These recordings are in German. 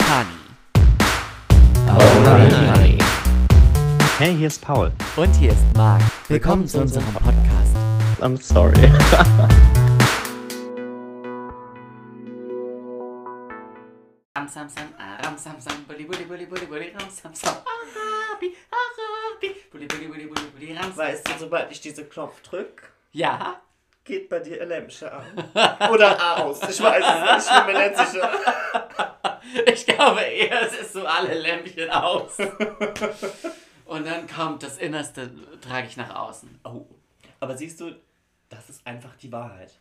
Honey. Honey. Hey, hier ist Paul. Und hier ist Marc. Willkommen zu unserem Podcast. I'm sorry. Weißt du, sobald ich diesen Knopf drück, Ja, geht bei dir Lämpchen an. Oder aus. Ich weiß es nicht, ich bin mir nicht sicher. ich glaube eher, es ist so alle Lämpchen aus. Und dann kommt das Innerste, trage ich nach außen. Oh. Aber siehst du, das ist einfach die Wahrheit.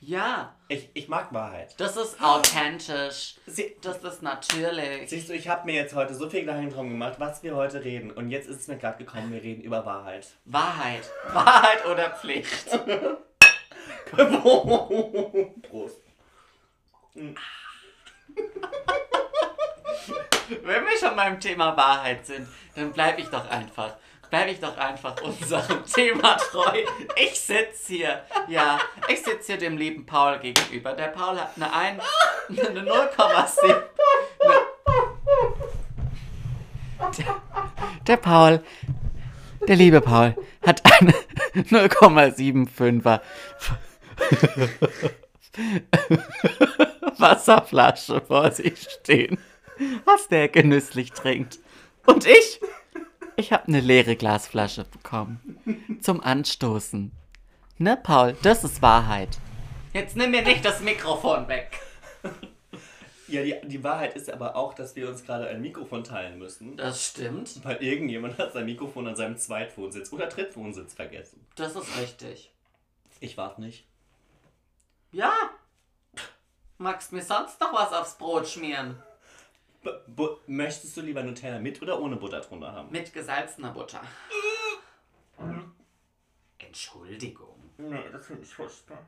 Ja, Ich, ich mag Wahrheit. das ist authentisch. Sie, Das ist natürlich. siehst du, ich habe mir jetzt heute so viel Gedanken drum gemacht, was wir heute reden. Und jetzt ist es mir gerade gekommen, wir reden über Wahrheit. Wahrheit. Wahrheit oder Pflicht. Prost. Wenn wir schon beim Thema Wahrheit sind, dann bleibe ich doch einfach. Bleibe ich doch einfach unserem Thema treu. Ich sitze hier, ja, ich sitze hier dem lieben Paul gegenüber. Der Paul hat eine 1, eine 0,7. Der, der Paul, der liebe Paul, hat eine 0,75er Wasserflasche vor sich stehen, was der genüsslich trinkt. Und ich, ich habe eine leere Glasflasche bekommen zum Anstoßen. Ne, Paul, das ist Wahrheit. Jetzt nimm mir nicht das Mikrofon weg. Ja, die, die Wahrheit ist aber auch, dass wir uns gerade ein Mikrofon teilen müssen. Das stimmt. Weil irgendjemand hat sein Mikrofon an seinem Zweitwohnsitz oder Drittwohnsitz vergessen. Das ist richtig. Ich warf nicht. Ja. Magst mir sonst noch was aufs Brot schmieren? B möchtest du lieber Nutella mit oder ohne Butter drunter haben? Mit gesalzener Butter. Entschuldigung. Nee, das finde ich furchtbar.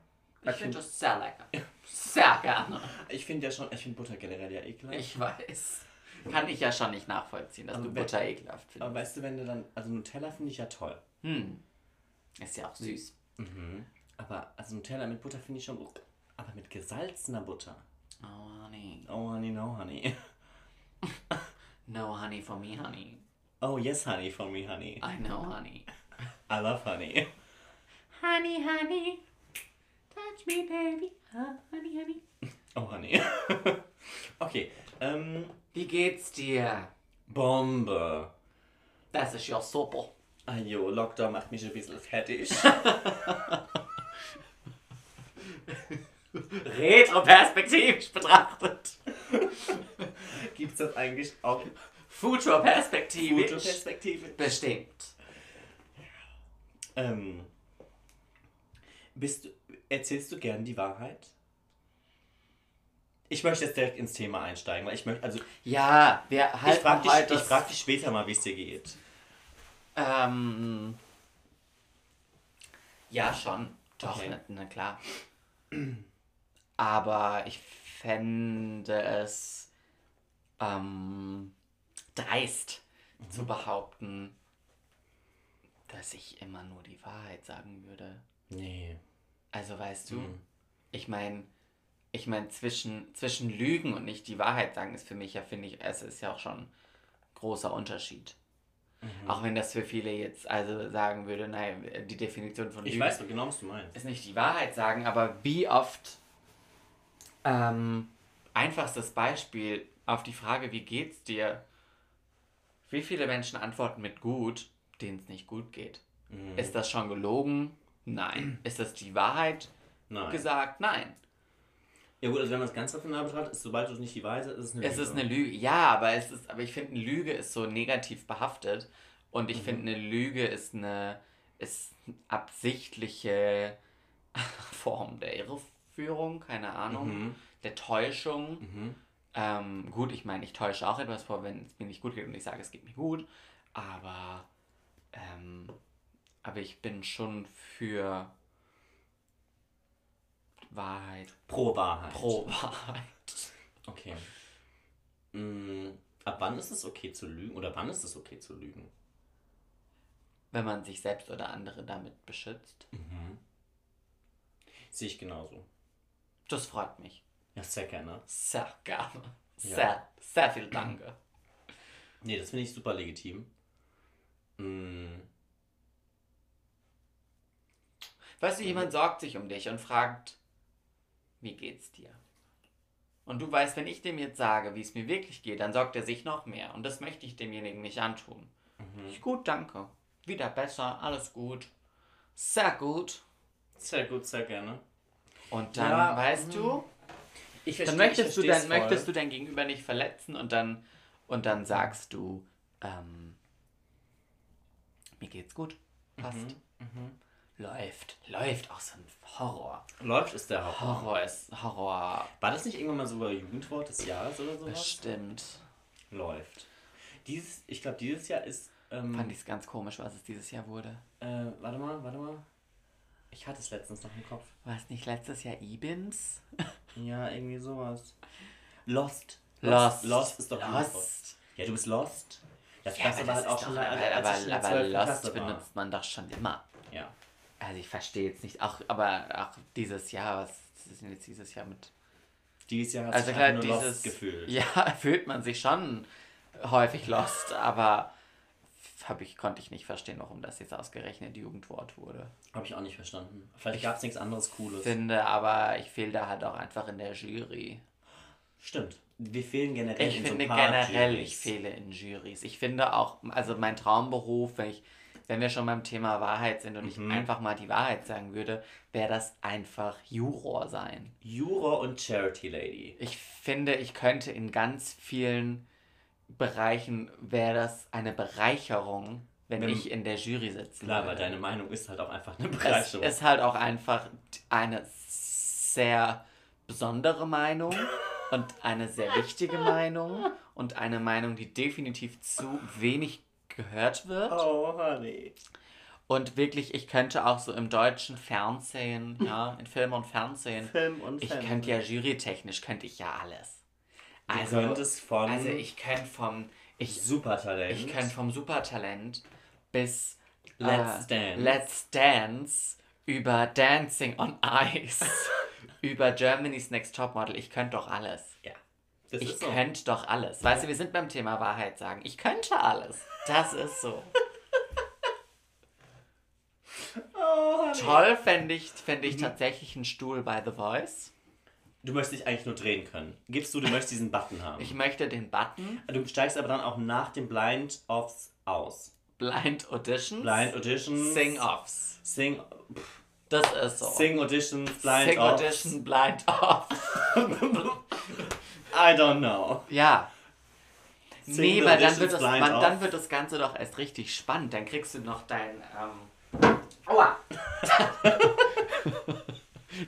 Ich finde das sehr lecker. Sehr gerne. Ich finde ja schon, ich finde Butter generell ja ekelhaft. Ich weiß. Kann ich ja schon nicht nachvollziehen, dass Aber du Butter ekelhaft Aber findest. weißt du, wenn du dann, also Nutella finde ich ja toll. Hm. Ist ja auch süß. Aber also Nutella mit Butter finde ich schon, aber mit gesalzener Butter. Oh, honey. Oh, honey, no, honey. No honey for me, honey. Oh, yes, honey, for me, honey. I know honey. I love honey. Honey, honey. Touch me, baby. Ah, honey, honey. Oh, honey. okay, ähm, Wie geht's dir? Bombe. Das ist ja super. Ajo, Lockdown macht mich ein bisschen fertig. Retroperspektivisch betrachtet. Gibt's das eigentlich auch Futurperspektivisch. Fotoperspektive? Bestimmt. Ähm, bist du, erzählst du gern die Wahrheit? Ich möchte jetzt direkt ins Thema einsteigen, weil ich möchte, also Ja, wir ich halten frage dich, heute ich frag dich später mal, wie es dir geht. Ähm, ja, schon. Doch, Okay. na, na klar. Aber ich fände es ähm, dreist zu behaupten, dass ich immer nur die Wahrheit sagen würde. Nee. Also weißt du, Mhm. ich meine, ich meine, zwischen, zwischen Lügen und nicht die Wahrheit sagen ist für mich ja, finde ich, es ist ja auch schon ein großer Unterschied. Mhm. Auch wenn das für viele jetzt also sagen würde, nein, die Definition von Ich Lügen weiß genau, was du meinst. ist nicht die Wahrheit sagen, aber wie oft ähm, einfachstes Beispiel auf die Frage, wie geht's dir? Wie viele Menschen antworten mit gut, denen es nicht gut geht? Mhm. Ist das schon gelogen? Nein. Ist das die Wahrheit Nein. gesagt? Nein. Ja gut, also wenn man es ganz rational betrachtet, ist sobald du nicht die Wahrheit ist es eine Es ist eine Lüge. Ja, aber es ist, aber ich finde, eine Lüge ist so negativ behaftet. Und Mhm. ich finde, eine Lüge ist eine ist eine absichtliche Form der Irreführung, keine Ahnung, Mhm. der Täuschung. Mhm. Ähm, gut, ich meine, ich täusche auch etwas vor, wenn es mir nicht gut geht und ich sage, es geht mir gut. Aber, ähm, aber ich bin schon für Wahrheit, Pro Wahrheit. pro Wahrheit. Okay. Mm, ab wann ist es okay zu lügen? Oder wann ist es okay zu lügen? Wenn man sich selbst oder andere damit beschützt. Sehe ich genauso. Das freut mich. Ja, sehr gerne. Sehr gerne. Ja. Sehr, sehr viel Danke. Nee, das finde ich super legitim. Mm, Weißt du, jemand sorgt sich um dich und fragt, wie geht's dir? Und du weißt, wenn ich dem jetzt sage, wie es mir wirklich geht, dann sorgt er sich noch mehr. Und das möchte ich demjenigen nicht antun. Ich, gut, danke. Wieder besser, alles gut. Sehr gut. sehr gut, sehr gerne. Und dann, Ja, weißt du, Ich dann möchtest du, dann möchtest du dein Gegenüber nicht verletzen und dann, und dann sagst du, ähm, mir geht's gut. Passt. Mhm, Läuft. Läuft. Auch so ein Horror. Läuft ist der Horror. Horror ist Horror. War das nicht irgendwann mal sogar Jugendwort des Jahres oder sowas? Bestimmt. Läuft. Dieses, ich glaube, dieses Jahr ist. Ähm, Fand ich es ganz komisch, was es dieses Jahr wurde. äh, warte mal, warte mal. Ich hatte es letztens noch im Kopf. War es nicht letztes Jahr Ibins? Ja, irgendwie sowas. Lost. Lost. Lost ist doch Jugendwort. Lost. Ja, du bist Lost. Das Ja, aber aber das halt auch schon lange, aber, aber, aber 12. Lost benutzt man doch schon immer. Ja. Also ich verstehe jetzt nicht, auch, aber auch dieses Jahr, was ist denn jetzt dieses Jahr mit Dieses Jahr hast Also klar, nur dieses Lost gefühlt. Ja, fühlt man sich schon häufig lost, aber hab ich, konnte ich nicht verstehen, warum das jetzt ausgerechnet Jugendwort wurde. Habe ich auch nicht verstanden. Vielleicht gab es nichts anderes Cooles. Finde aber, ich fehle da halt auch einfach in der Jury. Stimmt. Wir fehlen generell Ich in finde so generell, Juries. ich fehle in Juries. Ich finde auch, also mein Traumberuf, wenn ich, wenn wir schon beim Thema Wahrheit sind und ich Mhm. einfach mal die Wahrheit sagen würde, wäre das einfach Juror sein. Juror und Charity Lady. Ich finde, ich könnte in ganz vielen Bereichen wäre das eine Bereicherung, wenn Wenn- ich in der Jury sitze. Klar, weil deine Meinung ist halt auch einfach eine es Bereicherung. ist halt auch einfach eine sehr besondere Meinung und eine sehr wichtige Meinung und eine Meinung, die definitiv zu wenig gehört wird. oh, honey. Und wirklich, ich könnte auch so im deutschen Fernsehen, ja, in Film und Fernsehen, Film und ich Fernsehen. könnte ja jurytechnisch, könnte ich ja alles. Du könntest von also ich könnte vom, ich, Supertalent. ich könnte vom Supertalent bis Let's äh, Dance. Let's Dance über Dancing on Ice, über Germany's Next Topmodel, ich könnte doch alles. Ja. Das Ich so. könnte doch alles. Weißt du, wir sind beim Thema Wahrheit sagen. Ich könnte alles. Das ist so. Oh. Toll fände ich, fänd Mhm. ich tatsächlich einen Stuhl bei The Voice. Du möchtest dich eigentlich nur drehen können. Gibst du, du möchtest diesen Button haben. Ich möchte den Button du steigst aber dann auch nach dem Blind Offs aus. Blind Auditions. Blind Auditions. Sing-Offs. Sing. pff, Das ist so. Sing Auditions, Blind Sing Offs. Audition, Blind Off. I don't know. Ja. Sing nee, weil dann wird, das, man, dann wird das Ganze doch erst richtig spannend. Dann kriegst du noch dein. Ähm, Aua!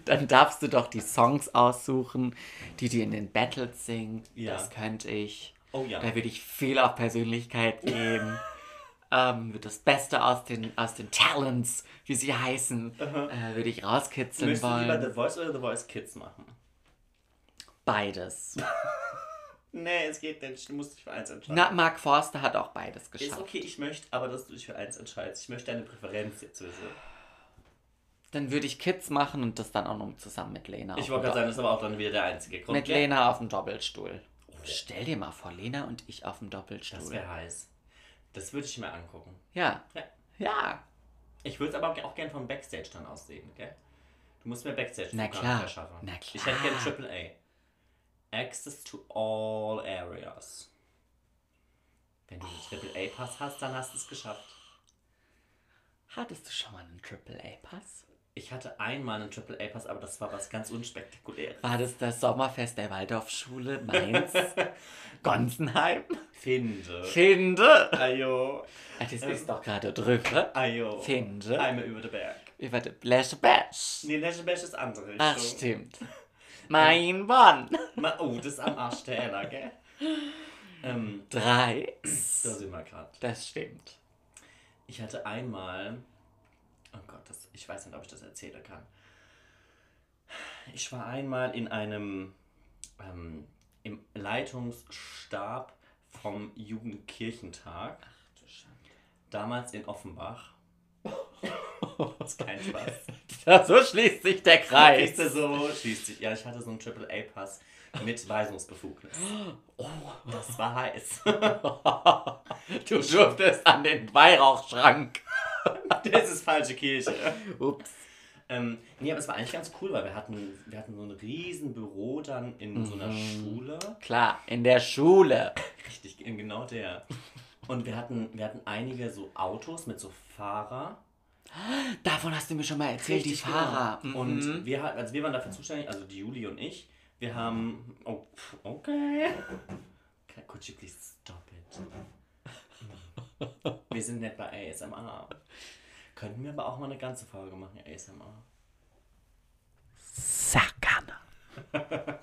dann darfst du doch die Songs aussuchen, die dir in den Battles singen. Ja. Das könnte ich. Oh ja. Da würde ich viel auf Persönlichkeit geben. ähm, das Beste aus den, aus den Talents, wie sie heißen, äh, würde ich rauskitzeln du wollen. lieber The Voice oder The Voice Kids machen? Beides. Nee, es geht nicht. Du musst dich für eins entscheiden. Na, Mark Forster hat auch beides ist geschafft. okay, ich möchte aber, dass du dich für eins entscheidest. Ich möchte deine Präferenz jetzt wissen. Dann würde ich Kids machen und das dann auch noch zusammen mit Lena. Ich wollte gerade sagen, das ist aber auch dann wieder der einzige Grund. Mit gell? Lena auf dem Doppelstuhl. Stell dir mal vor, Lena und ich auf dem Das Doppelstuhl. wäre heiß. Das würde ich mir angucken. Ja. Ja. Ja. Ich würde es aber auch gerne vom Backstage dann aussehen, gell? Du musst mir Backstage Na klar. verschaffen. Na Ich hätte gerne klar. Triple A. Access to all areas. Wenn du einen Triple A Pass hast, dann hast du es geschafft. Hattest du schon mal einen AAA-Pass? Ich hatte einmal einen Triple A Pass, aber das war was ganz unspektakuläres. War das das Sommerfest der Waldorfschule Mainz? Gonsenheim? Finde. Finde! Ajo. Das ist doch gerade drüber. Ajo. Finde. Einmal über den Berg. Über die Bläsch Bash. Nee, National Bash ist andere Richtung. Ach, stimmt. Mein Mann. Ma- Oh, das ist am Arsch der Ella, gell? ähm, Drei. da sind wir gerade. Das stimmt. Ich hatte einmal, oh Gott, das, ich weiß nicht, ob ich das erzählen kann. Ich war einmal in einem, ähm, im Leitungsstab vom Jugendkirchentag, Du Schande. damals in Offenbach. Das ist kein Spaß. Ja, so schließt sich der Kreis. Du, so schließt sich. Ja, ich hatte so einen AAA-Pass mit Weisungsbefugnis. Oh, das war heiß. Du durftest an den Weihrauchschrank. Das ist falsche Kirche. Ups. Ähm, nee, aber es war eigentlich ganz cool, weil wir hatten, wir hatten so ein riesen Büro dann in so einer Schule. Klar, in der Schule. Richtig, in genau der. Und wir hatten, wir hatten einige so Autos mit so Fahrer. Davon hast du mir schon mal erzählt, die Richtig, Fahrer. genau. Mhm. Und wir, ha- also wir waren dafür zuständig, also die Juli und ich. Wir haben. Oh, okay. Could you please stop it? Wir sind nicht bei ASMR. Könnten wir aber auch mal eine ganze Folge machen, ASMR. Sakana.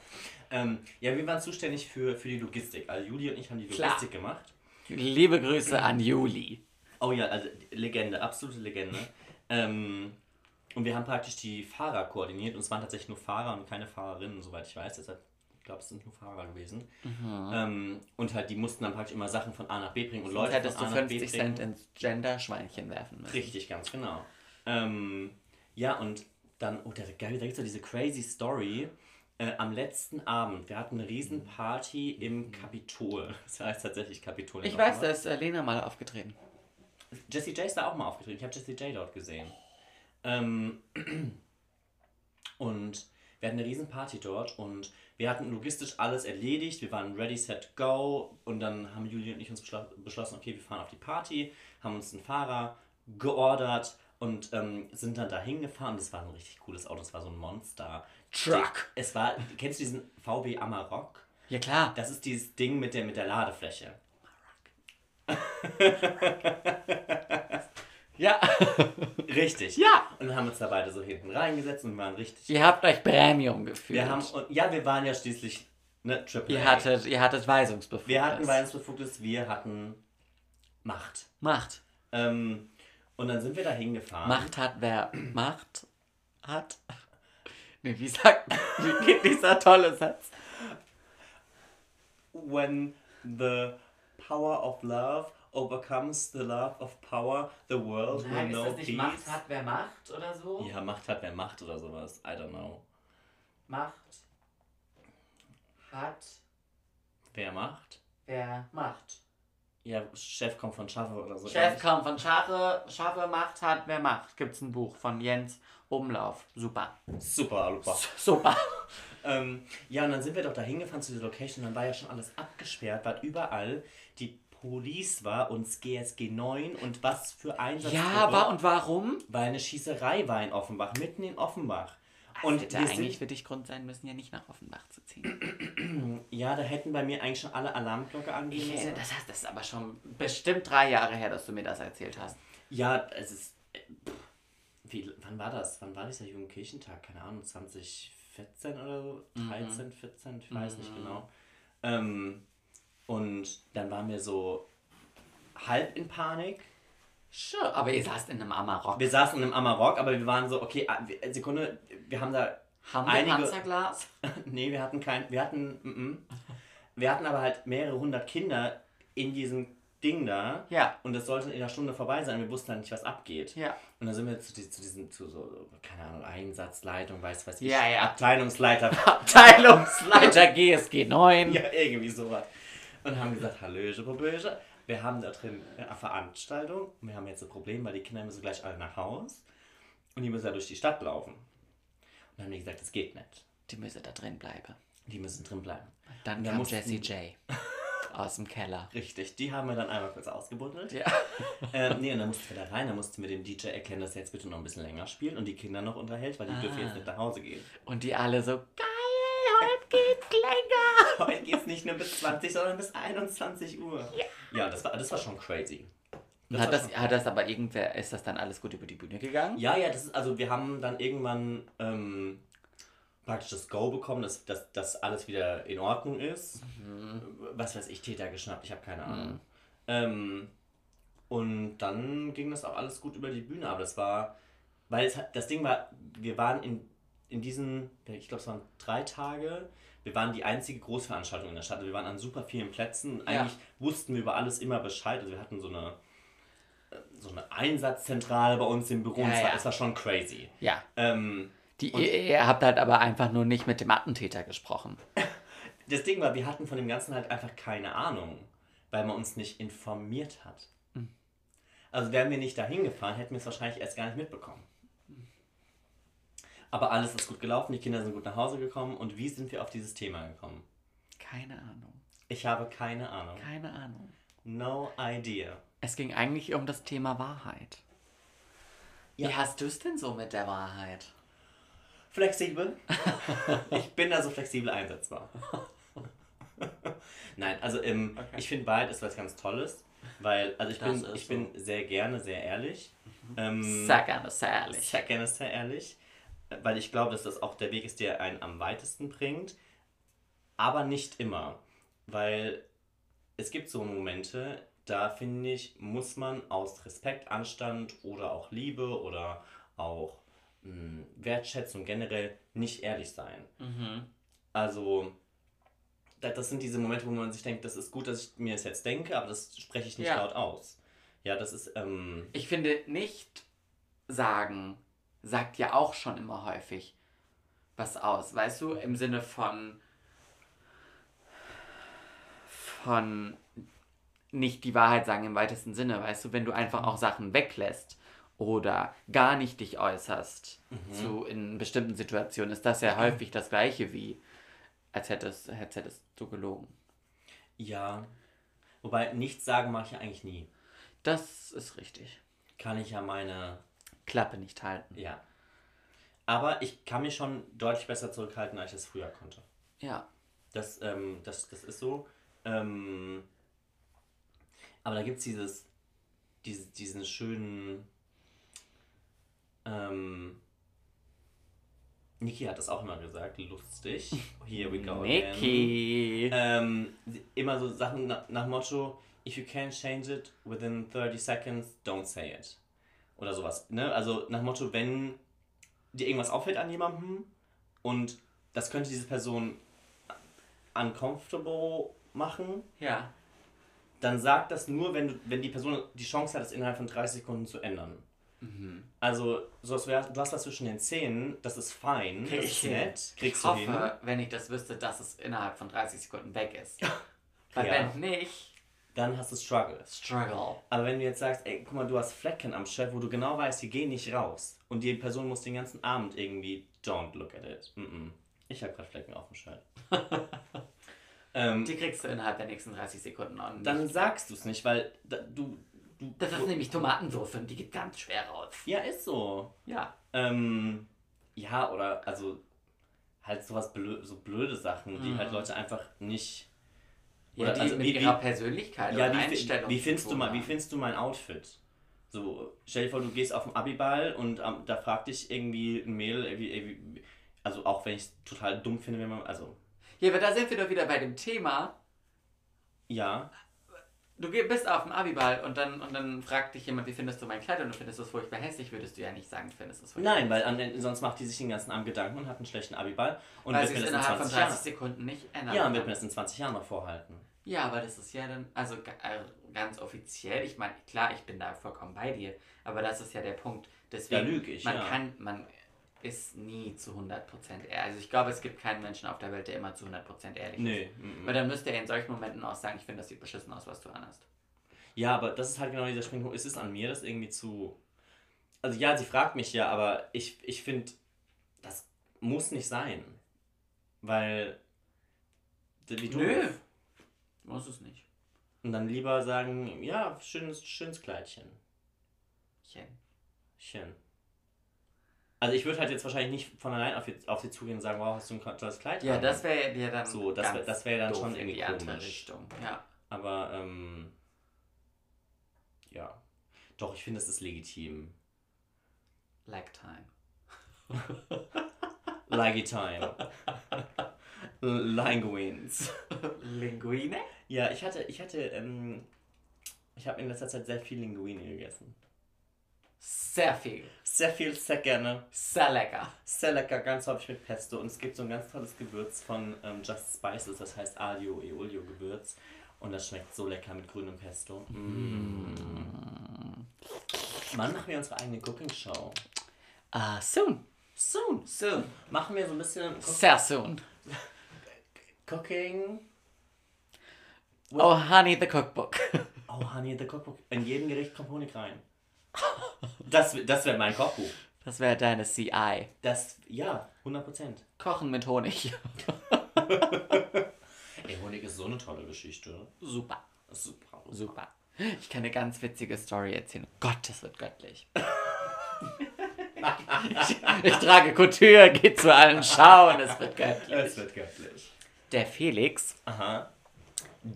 Ähm, ja, wir waren zuständig für, für die Logistik. Also Juli und ich haben die Klar. Logistik gemacht. Liebe Grüße an Juli. Oh ja, also Legende, absolute Legende. Ähm, und wir haben praktisch die Fahrer koordiniert und es waren tatsächlich nur Fahrer und keine Fahrerinnen, soweit ich weiß. Deshalb, ich glaube, es sind nur Fahrer gewesen. Ähm, und halt, die mussten dann praktisch immer Sachen von A nach B bringen und Leute Sonst hättest von du A B 50 bringen. Cent ins Gender-Schweinchen werfen müssen. Richtig, ganz genau. Ähm, ja, und dann, oh, da, da gibt es so diese crazy Story. Äh, am letzten Abend, wir hatten eine riesen Party im Kapitol. Das heißt tatsächlich Kapitol. Ich weiß, da ist äh, Lena mal aufgetreten. Jesse J ist da auch mal aufgetreten. Ich habe Jesse J dort gesehen. Ähm, und wir hatten eine riesen Party dort und wir hatten logistisch alles erledigt. Wir waren ready, set, go. Und dann haben Julie und ich uns beschlo beschlossen, okay, wir fahren auf die Party, haben uns einen Fahrer geordert und ähm, sind dann da hingefahren. Das war ein richtig cooles Auto, das war so ein Monster. Truck. Es war, kennst du diesen VW Amarok? Ja, klar. Das ist dieses Ding mit der, mit der Ladefläche. Ja. Richtig. Ja. Und haben uns da beide so hinten reingesetzt und waren richtig. Ihr habt euch Premium gefühlt. Wir haben, und, ja, wir waren ja schließlich ne, Triple ihr A. hattet, ihr hattet Weisungsbefugnis. wir hatten Weisungsbefugnis, wir hatten Macht. Macht. Ähm, und dann sind wir da hingefahren. Macht hat, wer Macht hat. Nee, wie sagt, wie geht dieser tolle Satz? When the power of love overcomes the love of power, the world will know peace. wer Macht oder so? Ja, Macht hat wer Macht oder sowas. I don't know. Macht hat, Wer macht? wer Macht. Ja, Chef kommt von Schaffe oder so. Chef kommt von Schafe, Schafe Macht hat, wer Macht. Gibt's ein Buch von Jens Umlauf. Super. Super, Alupa. Super. Ähm, ja, und dann sind wir doch da hingefahren zu dieser Location. Dann war ja schon alles abgesperrt, weil überall Police war und das GSG 9 und was für Einsatz. Ja, war und warum? Weil eine Schießerei war in Offenbach, mitten in Offenbach. Und Und hätte eigentlich für dich Grund sein müssen, ja nicht nach Offenbach zu ziehen. ja, da hätten bei mir eigentlich schon alle Alarmglocke angehen müssen. Das, heißt, das ist aber schon bestimmt drei Jahre her, dass du mir das erzählt hast. Ja, es ist. äh, Wie, wann war das? Wann war dieser Jugendkirchentag? Keine Ahnung, 2014 oder so? 13, 14, ich weiß nicht genau. Ähm, und dann waren wir so halb in Panik. Sure, aber ihr saßt in einem Amarok. Wir saßen in einem Amarok, aber wir waren so, okay, ah, Sekunde, wir haben da. Haben wir einige- Panzerglas? nee, wir hatten kein. Wir hatten. Mm -mm. Wir hatten aber halt mehrere hundert Kinder in diesem Ding da. Ja. Und das sollte in einer Stunde vorbei sein. Wir wussten halt nicht, was abgeht. Ja. Und dann sind wir zu, zu diesem, zu so, keine Ahnung, Einsatzleitung, weiß was ich. Ja, ja. Abteilungsleiter. Abteilungsleiter GSG 9. ja, irgendwie sowas. Und haben gesagt, Hallöche, Proböche. Wir haben da drin eine Veranstaltung. Und wir haben jetzt ein Problem, weil die Kinder müssen gleich alle nach Haus. Und die müssen ja durch die Stadt laufen. Und dann haben die gesagt, das geht nicht. Die müsse da drin bleiben. Die müssen drin bleiben. Dann Da kam mussten- Jessie J. aus dem Keller. Richtig, die haben wir dann einmal kurz ausgebuddelt. Ja. Ähm, nee, und dann mussten wir da rein, dann mussten wir dem DJ erklären, dass er jetzt bitte noch ein bisschen länger spielt und die Kinder noch unterhält, weil die dürfen jetzt nicht nach Hause gehen. Und die alle so, geil, geht's länger. Heute geht's nicht nur bis 20, sondern bis 21 Uhr. Ja, das war, das war schon crazy. Das Hat das, schon- hat das aber irgendwer, ist das dann alles gut über die Bühne gegangen? Ja, ja, das ist, also wir haben dann irgendwann ähm, praktisch das Go bekommen, dass, dass, dass alles wieder in Ordnung ist. Was weiß ich, Täter geschnappt, ich habe keine Ahnung. Ähm, und dann ging das auch alles gut über die Bühne, aber das war, weil es, das Ding war, wir waren in, in diesen, ich glaube es waren drei Tage, wir waren die einzige Großveranstaltung in der Stadt. Also Wir waren an super vielen Plätzen. Eigentlich wussten wir über alles immer Bescheid. Also wir hatten so eine so eine Einsatzzentrale bei uns im Büro. Ja, und es, war, ja. es war schon crazy. Ja. Ähm, Die, ihr, ihr habt halt aber einfach nur nicht mit dem Attentäter gesprochen. das Ding war, wir hatten von dem Ganzen halt einfach keine Ahnung, weil man uns nicht informiert hat. Also wären wir nicht dahin gefahren, hätten wir es wahrscheinlich erst gar nicht mitbekommen. Aber alles ist gut gelaufen, die Kinder sind gut nach Hause gekommen und wie sind wir auf dieses Thema gekommen? Keine Ahnung. Ich habe keine Ahnung. Keine Ahnung. No idea. Es ging eigentlich um das Thema Wahrheit. Ja. Wie hast du es denn so mit der Wahrheit? Flexibel. ich bin da so flexibel einsetzbar. Nein, also ähm, Okay. ich finde Wahrheit ist was ganz Tolles, weil also ich Das bin ich so. bin sehr gerne sehr ehrlich. Ähm, Sag gerne, sehr ehrlich. sehr gerne sehr ehrlich, weil ich glaube, dass das auch der Weg ist, der einen am weitesten bringt, aber nicht immer, weil es gibt so Momente, da finde ich, muss man aus Respekt, Anstand oder auch Liebe oder auch mh, Wertschätzung generell nicht ehrlich sein. Mhm. Also, da- das sind diese Momente, wo man sich denkt, das ist gut, dass ich mir das jetzt denke, aber das spreche ich nicht Ja. laut aus. Ja, das ist, ähm, Ich finde, nicht sagen sagt ja auch schon immer häufig was aus. Weißt du, im Sinne von von nicht die Wahrheit sagen im weitesten Sinne, weißt du, wenn du einfach auch Sachen weglässt oder gar nicht dich äußerst zu in bestimmten Situationen, ist das ja häufig das gleiche wie als hättest, als hättest du gelogen. ja. Wobei, nichts sagen mache ich ja eigentlich nie. Das ist richtig. Kann ich ja meine, Klappe nicht halten. ja. Aber ich kann mich schon deutlich besser zurückhalten, als ich das früher konnte. Ja. Das, ähm, das, das ist so. Ähm, aber da gibt es dieses, dieses, diesen schönen. Ähm, Niki hat das auch immer gesagt, lustig. Here we go again. Niki. Ähm, immer so Sachen nach, nach Motto, if you can't change it within 30 seconds, don't say it. Oder sowas. Ne? Also nach Motto, wenn dir irgendwas auffällt an jemandem und das könnte diese Person uncomfortable machen, Ja. dann sag das nur, wenn, du, wenn die Person die Chance hat, es innerhalb von 30 Sekunden zu ändern. Mhm. Also, so als wär, du hast was zwischen den Zähnen, das ist fein, Krieg das ist nett, kriegst ich du hoffe, hin. wenn ich das wüsste, dass es innerhalb von 30 Sekunden weg ist. Weil Ja. wenn nicht, Dann hast du Struggles. struggle. Aber wenn du jetzt sagst, ey, guck mal, du hast Flecken am Shirt, wo du genau weißt, die gehen nicht raus. Und die Person muss den ganzen Abend irgendwie, don't look at it. Mm -mm. Ich habe gerade Flecken auf dem Shirt. ähm, Die kriegst du innerhalb der nächsten 30 Sekunden an. dann sagst du es nicht, weil da, du, du. das ist nämlich Tomatenwurf und die geht ganz schwer raus. Ja, ist so. Ja. Ähm, ja, oder also halt sowas blö so blöde Sachen, die Mhm. halt Leute einfach nicht. Ja, Oder die also mit wie- ihrer Persönlichkeit Ja, und wie, Einstellung. wie findest du mal, wie findest du mein Outfit? So, stell dir vor, du gehst auf den Abiball und ähm, da fragt dich irgendwie ein Mädel, irgendwie, irgendwie, also auch wenn ich es total dumm finde, wenn man, also, Ja, aber da sind wir doch wieder bei dem Thema. ja, Du bist auf dem Abiball und dann, und dann fragt dich jemand, wie findest du mein Kleid und du findest es furchtbar hässlich, würdest du ja nicht sagen, du findest es furchtbar nein, weil an, sonst macht die sich den ganzen Abend Gedanken und hat einen schlechten Abiball und Weil wird mir es das in innerhalb von 20 30 Jahren, Sekunden nicht ändern ja, und wird mir das in 20 Jahren noch vorhalten. Ja, aber das ist ja dann, also äh, ganz offiziell, ich meine, klar, ich bin da vollkommen bei dir, aber das ist ja der Punkt. Deswegen, Da lüg ich, man ja. kann, man ist nie zu 100% ehrlich. Also ich glaube, es gibt keinen Menschen auf der Welt, der immer zu 100% ehrlich Nee. ist. mm. Weil dann müsste er in solchen Momenten auch sagen, ich finde, das sieht beschissen aus, was du anhast. Ja, aber das ist halt genau dieser Springpunkt. Ist es an mir, das irgendwie zu. Also ja, sie fragt mich ja, aber ich, ich finde, das muss nicht sein. Weil. Wie du. Nö. Muss es nicht. Und dann lieber sagen, ja, schönes, schönes Kleidchen. Chen. Chen. Also ich würde halt jetzt wahrscheinlich nicht von allein auf, sie- auf sie zugehen und sagen, wow, hast du ein tolles Kleid Ja, an? das wäre dir dann So, das ganz wär- das wär dann schon in irgendwie die andere komisch. Richtung. Ja. Aber, ähm. Ja. Doch, ich finde, das ist legitim. Like time. Like time. Linguines. Linguine? Ja, ich hatte, ich hatte, ähm, ich habe in letzter Zeit sehr viel Linguine gegessen. Sehr viel. Sehr viel, sehr gerne. Sehr lecker. Sehr lecker, ganz häufig mit Pesto. Und es gibt so ein ganz tolles Gewürz von ähm, Just Spices, das heißt Aglio e Olio Gewürz. Und das schmeckt so lecker mit grünem Pesto. Mm. Wann machen wir unsere eigene Cooking-Show? Uh, soon. Soon, soon. Machen wir so ein bisschen Cook- Sehr soon. Cooking. Oh, honey, the cookbook. Oh, Honey, the Cookbook. In jedem Gericht kommt Honig rein. Das, das wäre mein Kochbuch. Das wäre deine CI. Das, ja, 100 Prozent. Kochen mit Honig. Ey, Honig ist so eine tolle Geschichte. Super. Super. Super. Ich kann eine ganz witzige Story erzählen. Gott, das wird göttlich. ich, ich trage Couture, geht zu allen Schauen, es wird göttlich. Es wird göttlich. Der Felix, Aha.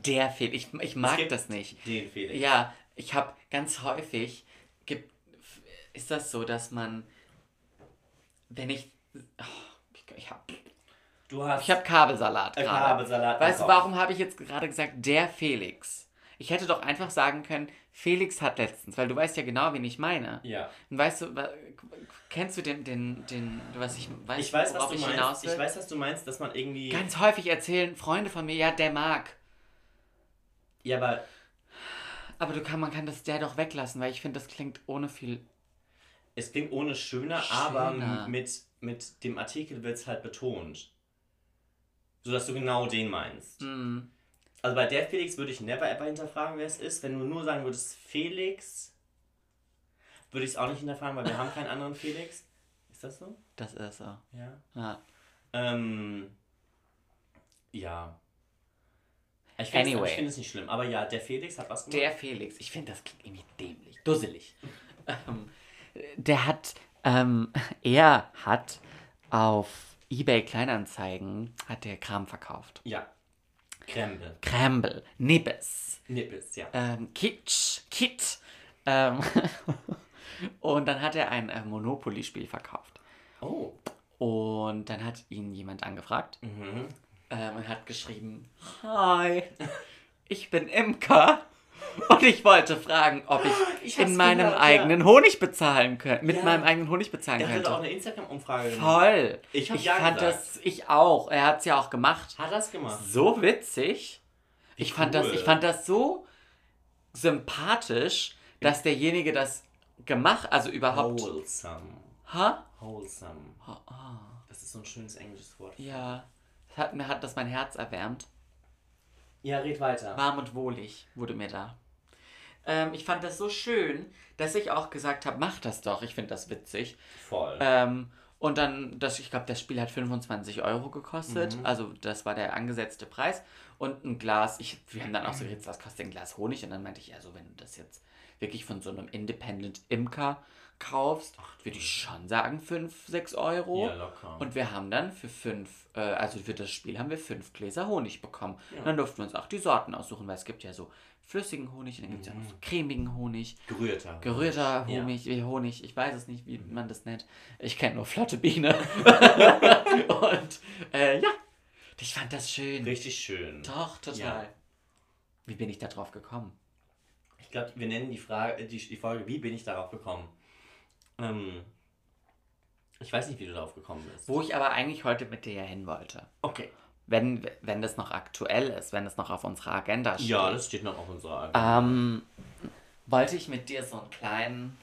Der Felix, ich, ich mag das nicht. Den Felix. Ja, ich habe ganz häufig, gibt, ist das so, dass man, wenn ich, oh, ich, ich habe Du hast. ich hab Kabelsalat Äh, gerade. Kabelsalat Weißt du, warum habe ich jetzt gerade gesagt, der Felix? Ich hätte doch einfach sagen können, Felix hat letztens, weil du weißt ja genau, wen ich meine. Ja. Und weißt du, kennst du den, den, den, was ich, weißt, Ich weiß, was worauf du ich meinst. Ich weiß, was du meinst, dass man irgendwie. Ganz häufig erzählen Freunde von mir, ja, der mag. Ja, aber Aber du kann, man kann das der doch weglassen, weil ich finde, das klingt ohne viel. es klingt ohne schöner, aber Schöner. m- mit, mit dem Artikel wird es halt betont. So dass du genau den meinst. Hm, Also bei der Felix würde ich never ever hinterfragen, wer es ist. Wenn du nur sagen würdest Felix, würde ich es auch nicht hinterfragen, weil wir haben keinen anderen Felix. Ist das so? das ist so. Ja. Ja. Ähm, ja. Ich finde Anyway. es, ich find es nicht schlimm. Aber ja, der Felix hat was gemacht. Der Felix, ich finde, das klingt irgendwie dämlich, dusselig. ähm, der hat, ähm, er hat auf eBay Kleinanzeigen, hat der Kram verkauft. Ja. Krempel. Kremble, Nibbes, Nippes, ja. ähm, Kitsch, Kit. Ähm, und dann hat er ein äh, Monopoly-Spiel verkauft. Oh. Und dann hat ihn jemand angefragt Mhm. Ähm, und hat geschrieben, Hi, ich bin Imker und ich wollte fragen, ob ich, Ich hab's in meinem gehört, ja. eigenen Honig bezahlen könnte, mit Ja. meinem eigenen Honig bezahlen Er hat auch könnte. eine Instagram-Umfrage gemacht. Voll. Ich ich ja fand gesagt. das, ich auch. Er hat es ja auch gemacht. Hat das gemacht? So witzig. Ich fand das, cool. ich fand das so sympathisch, dass derjenige das gemacht, also überhaupt. Wholesome. Ha? Wholesome. Oh, oh. Das ist so ein schönes englisches Wort. Ja. Hat, mir hat das mein Herz erwärmt. Ja, red weiter. Warm und wohlig wurde mir da. Ähm, ich fand das so schön, dass ich auch gesagt habe, mach das doch. Ich finde das witzig. Voll. Ähm, und dann, das, ich glaube, das Spiel hat 25 Euro gekostet. Mhm. Also das war der angesetzte Preis. Und ein Glas, ich, wir haben dann auch so geredet, was kostet ein Glas Honig? Und dann meinte ich, ja, so wenn du das jetzt wirklich von so einem Independent Imker kaufst, würde ich schon sagen 5, 6 Euro. ja, locker. Und wir haben dann für fünf, äh, also für das Spiel haben wir fünf Gläser Honig bekommen. Und dann durften wir uns auch die Sorten aussuchen, weil es gibt ja so flüssigen Honig und dann gibt es ja noch so cremigen Honig, Gerührter. gerührter Ja. Honig, wie Honig, ich weiß es nicht, wie man das nennt. Ich kenne nur flotte Biene. und äh, ja, ich fand das schön. Richtig schön. Doch, total. Ja. Wie bin ich da drauf gekommen? Ich glaube, wir nennen die Frage, die, die Folge, wie bin ich darauf gekommen? Ähm, ich weiß nicht, wie du darauf gekommen bist. Wo ich aber eigentlich heute mit dir ja hin wollte. Okay. Wenn, wenn das noch aktuell ist, wenn es noch auf unserer Agenda steht. Ja, das steht noch auf unserer Agenda. Ähm, wollte ich mit dir so einen kleinen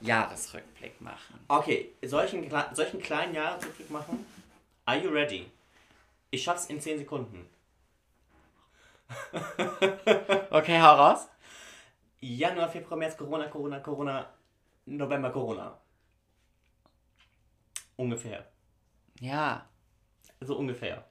Jahresrückblick machen. Okay, solchen, solchen kleinen Jahresrückblick machen? Are you ready? Ich schaff's in 10 Sekunden. Okay, hau raus. Januar, Februar, März, Corona, Corona, Corona, November, Corona. Ungefähr. Ja. So ungefähr.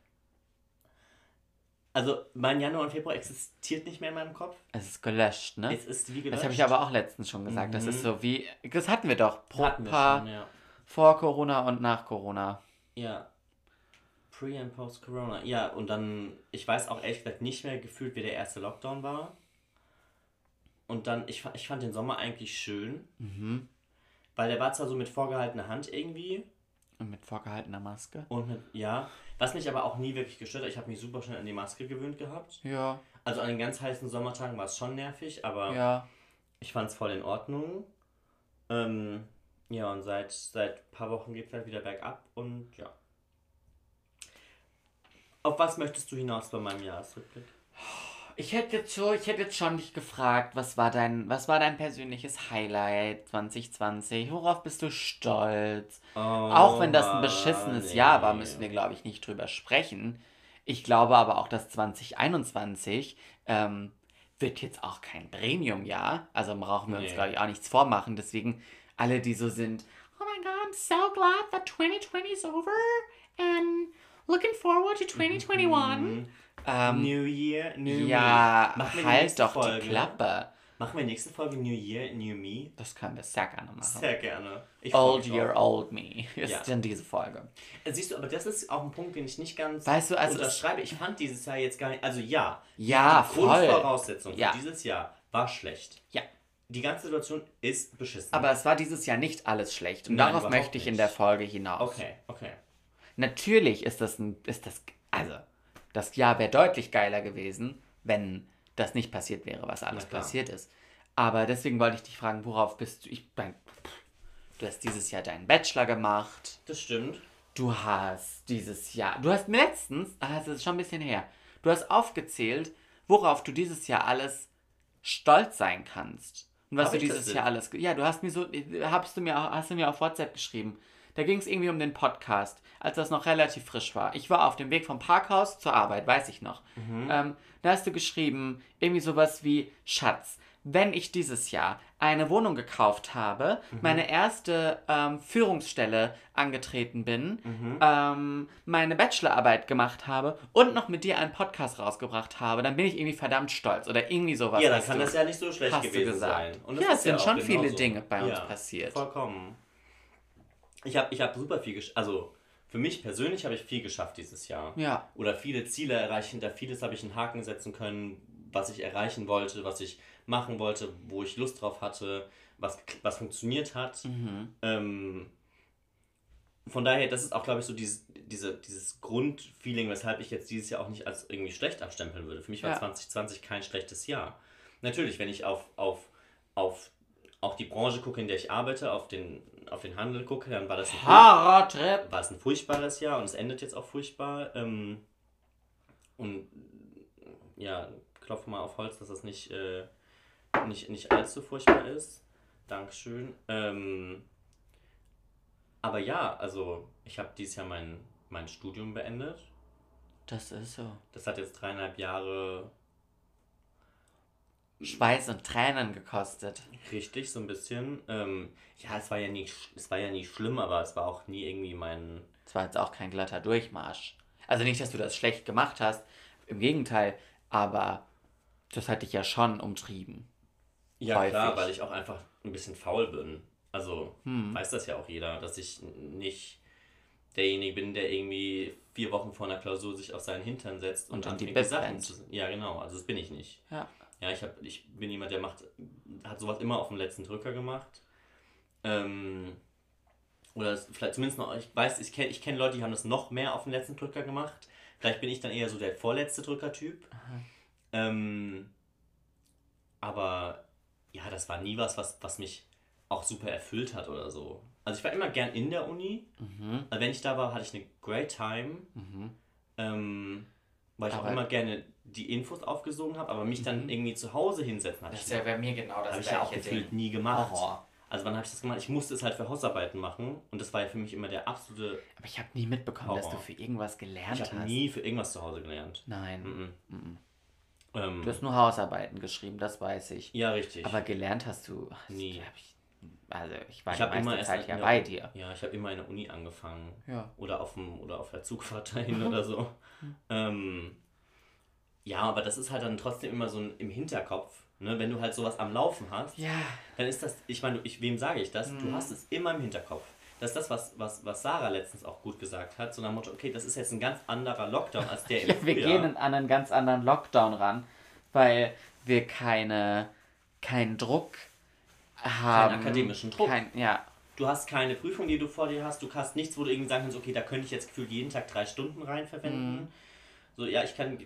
Also mein Januar und Februar existiert nicht mehr in meinem Kopf. Es ist gelöscht, ne? Es ist wie gelöscht. Das habe ich aber auch letztens schon gesagt. Das Mhm. ist so wie. Das hatten wir doch. Pro Hatten paar schon, ja. vor Corona und nach Corona. Ja. Pre- und Post-Corona. Ja, und dann, ich weiß auch ehrlich gesagt nicht mehr gefühlt, wie der erste Lockdown war. Und dann, ich, ich fand den Sommer eigentlich schön, Mhm. weil der war zwar so mit vorgehaltener Hand irgendwie Und mit vorgehaltener Maske. und mit, ja, was mich aber auch nie wirklich gestört hat. Ich habe mich super schnell an die Maske gewöhnt gehabt. Ja. Also an den ganz heißen Sommertagen war es schon nervig, aber Ja. ich fand es voll in Ordnung. Ähm, ja, und seit, seit ein paar Wochen geht es halt wieder bergab und ja. Auf was möchtest du hinaus bei meinem Jahresrückblick? Ich hätte jetzt so, ich hätte jetzt schon dich gefragt, was war dein, was war dein persönliches Highlight 2020? Worauf bist du stolz? Auch wenn das ein beschissenes nee. Jahr war, müssen wir, glaube ich, nicht drüber sprechen. Ich glaube aber auch, dass 2021 ähm, wird jetzt auch kein Premium-Jahr. Also brauchen wir uns, Nee. glaube ich, auch nichts vormachen. Deswegen alle, die so sind, oh my god, I'm so glad that 2020 is over and looking forward to 2021. Mhm. Ähm, New Year, New ja, Me. Machen wir die halt nächste doch Folge? die Klappe. Machen wir nächste Folge New Year, New Me? Das können wir sehr gerne machen. Sehr gerne. Old Year. Old Me ist Ja. denn diese Folge. Äh, Siehst du, aber das ist auch ein Punkt, den ich nicht ganz Weißt du, also unterschreibe. Ich fand dieses Jahr jetzt gar nicht. Also ja, Ja, die voll. Grundvoraussetzung Ja. für dieses Jahr war schlecht. Ja. Die ganze Situation ist beschissen. Aber es war dieses Jahr nicht alles schlecht. Und Nein, darauf möchte ich in nicht. der Folge hinaus. okay, okay. Natürlich ist das ein, ist das, also, das Jahr wäre deutlich geiler gewesen, wenn das nicht passiert wäre, was alles passiert ist. Aber deswegen wollte ich dich fragen, worauf bist du? Ich mein, du hast dieses Jahr deinen Bachelor gemacht. Das stimmt. Du hast dieses Jahr, du hast letztens, ah, das ist schon ein bisschen her, du hast aufgezählt, worauf du dieses Jahr alles stolz sein kannst. Und was Hab du dieses? Jahr alles, ja, du hast mir so, hast du mir, hast du mir auf WhatsApp geschrieben. Da ging es irgendwie um den Podcast, als das noch relativ frisch war. Ich war auf dem Weg vom Parkhaus zur Arbeit, weiß ich noch. Mhm. Ähm, da hast du geschrieben, irgendwie sowas wie, Schatz, wenn ich dieses Jahr eine Wohnung gekauft habe, Mhm. meine erste ähm, Führungsstelle angetreten bin, Mhm. ähm, meine Bachelorarbeit gemacht habe und noch mit dir einen Podcast rausgebracht habe, dann bin ich irgendwie verdammt stolz oder irgendwie sowas. ja, dann kann du- das ja nicht so schlecht hast du gewesen gesagt. sein. Und Ja, es sind auch schon viele genauso. Dinge bei uns ja, passiert. Vollkommen. Ich habe ich hab super viel geschafft. Also für mich persönlich habe ich viel geschafft dieses Jahr. Ja. Oder viele Ziele erreichen. Hinter vieles habe ich einen Haken setzen können, was ich erreichen wollte, was ich machen wollte, wo ich Lust drauf hatte, was, was funktioniert hat. Mhm. Ähm, von daher, das ist auch, glaube ich, so dieses, diese, dieses Grundfeeling, weshalb ich jetzt dieses Jahr auch nicht als irgendwie schlecht abstempeln würde. Für mich war Ja. 2020 kein schlechtes Jahr. Natürlich, wenn ich auf, auf, auf auch die Branche gucke, in der ich arbeite, auf den, auf den Handel gucke, dann war das ein, war es ein furchtbares Jahr und es endet jetzt auch furchtbar. Ähm, und ja, klopfe mal auf Holz, dass das nicht, äh, nicht, nicht allzu furchtbar ist. Dankeschön. Ähm, aber ja, also ich habe dieses Jahr mein, mein Studium beendet. Das ist so. Das hat jetzt dreieinhalb Jahre Schweiß und Tränen gekostet. richtig, so ein bisschen. Ähm, ja, es war ja, nie, es war ja nie schlimm, aber es war auch nie irgendwie mein... Es war jetzt auch kein glatter Durchmarsch. Also nicht, dass du das schlecht gemacht hast, im Gegenteil, aber das hat dich ja schon umtrieben. Ja, Häufig. klar, weil ich auch einfach ein bisschen faul bin. Also Hm. weiß das ja auch jeder, dass ich nicht derjenige bin, der irgendwie vier Wochen vor einer Klausur sich auf seinen Hintern setzt und, Und in die Sachen zu. Ja, genau, also das bin ich nicht. Ja. Ja, ich, hab, ich bin jemand, der macht, hat sowas immer auf dem letzten Drücker gemacht. Ähm, oder es, vielleicht zumindest noch, ich weiß, ich kenne ich kenn Leute, die haben das noch mehr auf den letzten Drücker gemacht. Vielleicht bin ich dann eher so der vorletzte Drücker-Typ. Ähm, aber ja, das war nie was, was, was mich auch super erfüllt hat oder so. Also ich war immer gern in der Uni. Mhm. Also wenn ich da war, hatte ich eine great time. Mhm. Ähm, weil ich Aber- auch immer gerne die Infos aufgesogen habe, aber mich dann irgendwie zu Hause hinsetzen habe ich, Das wäre bei mir genau das hab ich ja auch gefühlt Ding. nie gemacht. Horror. Also wann habe ich das gemacht? Ich musste es halt für Hausarbeiten machen und das war ja für mich immer der absolute... Aber ich habe nie mitbekommen, dass du Horror. für irgendwas gelernt Ich habe hast. nie für irgendwas zu Hause gelernt. Nein. Mhm. Mhm. Ähm, Du hast nur Hausarbeiten geschrieben, das weiß ich. ja, richtig. Aber gelernt hast du. das Nie. hab Ich, also ich war ich die habe immer meiste Zeit ja bei dir. Ja, ich habe immer in der Uni angefangen. Ja. Oder auf, dem, oder auf der Zugfahrt dahin oder so. Ähm, ja, aber das ist halt dann trotzdem immer so ein, im Hinterkopf. Ne? Wenn du halt sowas am Laufen hast, Ja. dann ist das, ich meine, ich, wem sage ich das? Mhm. Du hast es immer im Hinterkopf. Das ist das, was, was, was Sarah letztens auch gut gesagt hat. So nach Motto, okay, das ist jetzt ein ganz anderer Lockdown als der im ja wir Frühjahr. gehen an einen ganz anderen Lockdown ran, weil wir keine, keinen Druck haben. akademischen Druck. Kein, ja. Du hast keine Prüfung, die du vor dir hast. Du hast nichts, wo du irgendwie sagen kannst, okay, da könnte ich jetzt gefühlt jeden Tag drei Stunden rein verwenden. Mhm. So, ja, ich kann,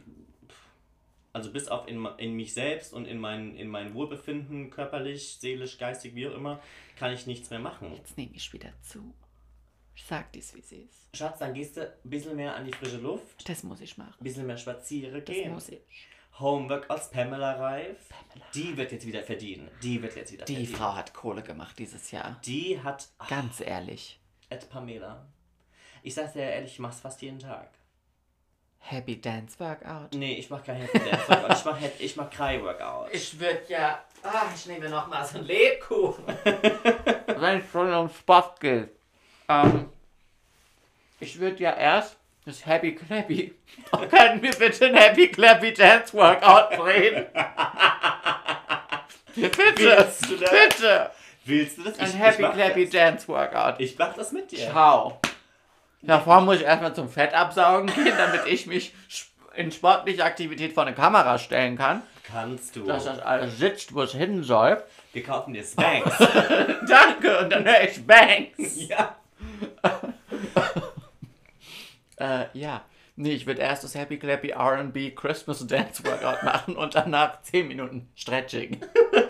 also bis auf in, in mich selbst und in mein, in mein Wohlbefinden, körperlich, seelisch, geistig, wie auch immer, kann ich nichts mehr machen. Jetzt nehme ich wieder zu. Sag dies, wie sie ist. Schatz, dann gehst du ein bisschen mehr an die frische Luft, Das muss ich machen. ein bisschen mehr spazieren Das gehen. muss ich. Homework aus Pamela Reif. Die wird jetzt wieder verdienen. Die wird jetzt wieder Die verdienen. Frau hat Kohle gemacht dieses Jahr. Die hat. Ganz ehrlich. Ed Pamela. Ich sag's dir ehrlich, ich mach's fast jeden Tag. Happy Dance Workout. Nee, ich mach kein Happy Dance Workout. Ich mach, ich mach Cry Workout. Ich würde ja. Ah, ich nehme noch mal so einen Lebkuchen. Wenn es schon um Sport geht. Ähm, ich würde ja erst das Happy Clappy. Können wir bitte ein Happy Clappy Dance Workout drehen? bitte, Willst du das? bitte. Willst du das? Ein Ich- Happy ich Clappy das. Dance Workout. Ich mach das mit dir. Ciao. Davor muss ich erstmal zum Fettabsaugen gehen, damit ich mich in sportliche Aktivität vor eine Kamera stellen kann. Kannst du. Dass das alles sitzt, wo es hin soll. Wir kaufen dir Spanks. Danke, und dann höre ich Bangs. ja. Äh, ja. Nee, ich würde erst das Happy Clappy RB Christmas Dance Workout machen und danach 10 Minuten Stretching.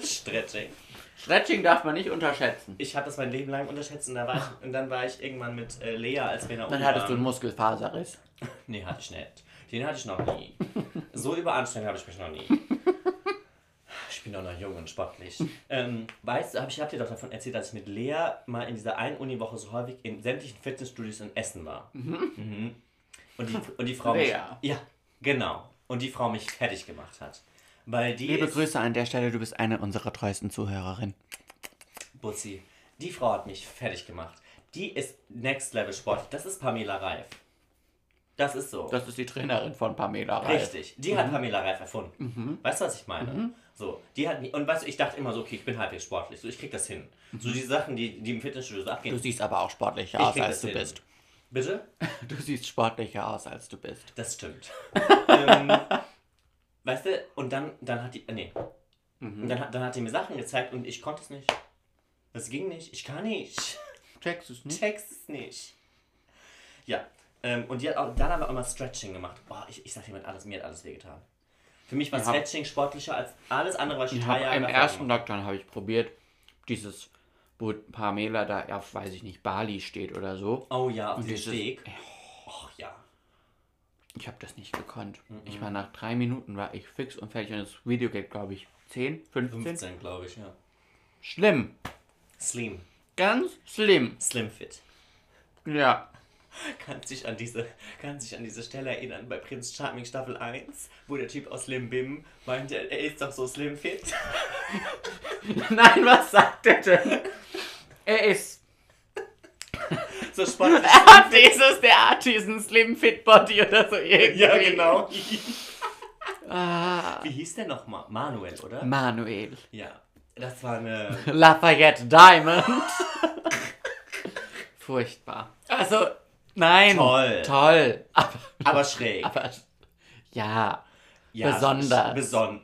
Stretching. Stretching darf man nicht unterschätzen. Ich habe das mein Leben lang unterschätzt und, da war ich, und dann war ich irgendwann mit äh, Lea, als wir in der Dann hattest du einen Muskelfaserriss. Nee, hatte ich nicht. Den hatte ich noch nie. So überanstrengend habe ich mich noch nie. Ich bin doch noch jung und sportlich. Ähm, weißt du, hab ich habe dir doch davon erzählt, dass ich mit Lea mal in dieser einen Uniwoche so häufig in sämtlichen Fitnessstudios in Essen war. Mhm. Und, die, und die Frau mich, Lea. Ja, genau. Und die Frau mich fertig gemacht hat. Weil die Liebe ist, Grüße an der Stelle, du bist eine unserer treuesten Zuhörerinnen. Butzi, die Frau hat mich fertig gemacht. Die ist Next Level Sport. Das ist Pamela Reif. Das ist so. Das ist die Trainerin von Pamela Reif. Richtig. Die hat Pamela Reif erfunden. Weißt du, was ich meine? So, die hat und weißt du, ich dachte immer so, okay, ich bin halbwegs sportlich, so ich krieg das hin. So die Sachen, die, die im Fitnessstudio so abgehen. Du siehst aber auch sportlicher Ich aus, als du hin. bist. Bitte? Du siehst sportlicher aus, als du bist. Das stimmt. ähm, weißt du, und dann, dann hat die, äh, nee. Und dann, hat- dann hat die mir Sachen gezeigt und ich konnte es nicht. Das ging nicht. Ich kann nicht. Checkst du es nicht? Text es nicht. Ja. Ähm, und die hat auch, dann aber immer Stretching gemacht. Boah, ich, ich sag hat alles, mir hat alles wehgetan. Für mich war Ja. Stretching sportlicher als alles andere, was ich drei Jahre Im ersten gemacht Lockdown habe ich probiert, dieses, wo Pamela da auf, weiß ich nicht, Bali steht oder so. Oh ja, auf Und dem Steg. Och ja. Ich habe das nicht gekonnt. Ich war nach drei Minuten, war ich fix und fertig und das Video geht, glaube ich, 10, 15. 15, glaube ich, ja. Schlimm. Slim. Ganz schlimm. Slim Fit. Ja. Kannst dich an diese, kannst dich an diese Stelle erinnern bei Prinz Charming Staffel 1, wo der Typ aus Slim Bim meinte, er ist doch so Slim Fit. Nein, was sagt er denn? Er ist. So sportlich. Er hat dieses, der hat diesen Slim Fit Body oder so irgendwie. ja, genau. Ah, Wie hieß der nochmal? Manuel, oder? Manuel. Ja. Das war eine. Lafayette Diamond. Furchtbar. Also, nein. Toll. Toll. Aber, Aber schräg. aber ja. Ja, besonders. Beson.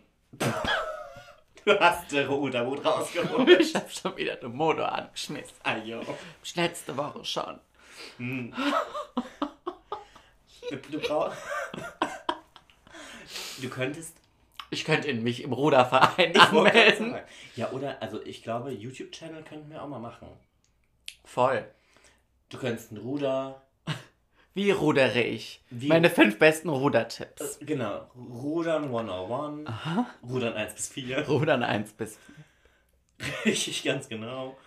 Du hast den Ruderwut rausgeholt. Ich hab schon wieder den Motor angeschmissen. Ajo. Ich letzte Woche schon. Du, du brauchst. Du könntest. Ich könnte in mich im Ruderverein Ich anmelden. Ja, oder, also ich glaube, YouTube-Channel könnten wir auch mal machen. Voll. Du könntest ein Ruder. Wie rudere ich? Wie- Meine fünf besten Rudertipps. Genau. Rudern 101. Rudern 1 bis 4. Rudern 1 bis Richtig, ganz genau.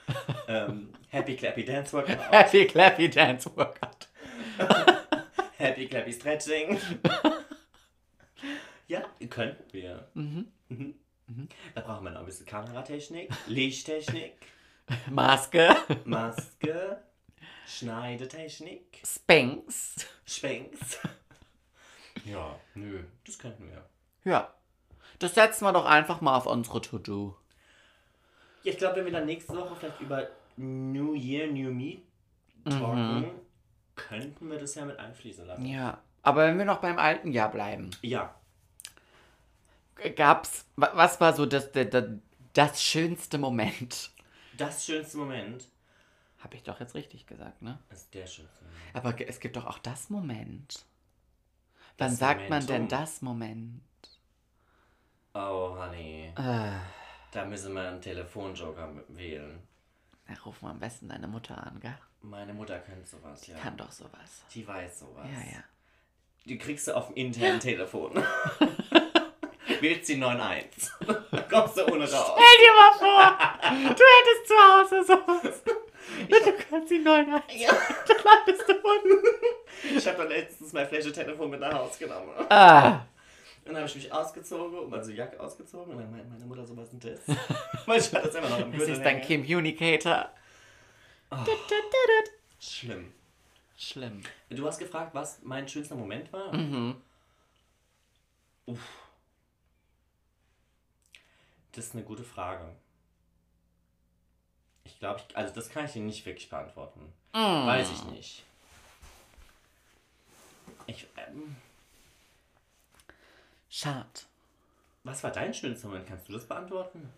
ähm, Happy Clappy Dance Workout. Happy Clappy Dance Workout. Happy Clappy Stretching. ja, könnten wir. Mhm. Da brauchen wir noch ein bisschen Kameratechnik, Lichttechnik, Maske. Maske, Schneidetechnik, Spanks. Schwenks. Ja, nö, das könnten wir. Ja. Das setzen wir doch einfach mal auf unsere To-Do. Ja, ich glaube, wenn wir dann nächste Woche vielleicht über New Year, New Me talken, könnten wir das ja mit einfließen lassen. Ja. Aber wenn wir noch beim alten Jahr bleiben, Ja, gab's, wa- was war so das, das, das schönste Moment? das schönste Moment Habe ich doch jetzt richtig gesagt, ne? ist der schönste Moment. Aber es gibt doch auch das Moment. Wann Das sagt man denn Momentum. das Moment? Oh, Honey. Äh, Da müssen wir einen Telefonjoker wählen. na, ruf mal am besten deine Mutter an, gell? Meine Mutter kennt sowas, ja. Kann doch sowas. Die weiß sowas. Ja, ja. Die kriegst du auf dem internen Telefon. wählst die 9-1. Dann kommst du ohne raus. Stell dir mal vor, du hättest zu Hause sowas. Du kannst die neuen ein. Ja. Dann landest du unten. Ich habe dann letztens mein Fläche-Telefon mit nach Hause genommen. Ah, Und dann habe ich mich ausgezogen und also die Jacke ausgezogen und dann meinte meine Mutter so, was ist das? Weil ich hatte das immer noch im das Gürtel ist dein. Communicator. Schlimm. Schlimm. Du hast gefragt, was mein schönster Moment war? Mhm. Uff. Das ist eine gute Frage. Ich glaube, also das kann ich dir nicht wirklich beantworten. Mm. Weiß ich nicht. Ich, ähm, Schade. was war dein schönster Moment? Kannst du das beantworten?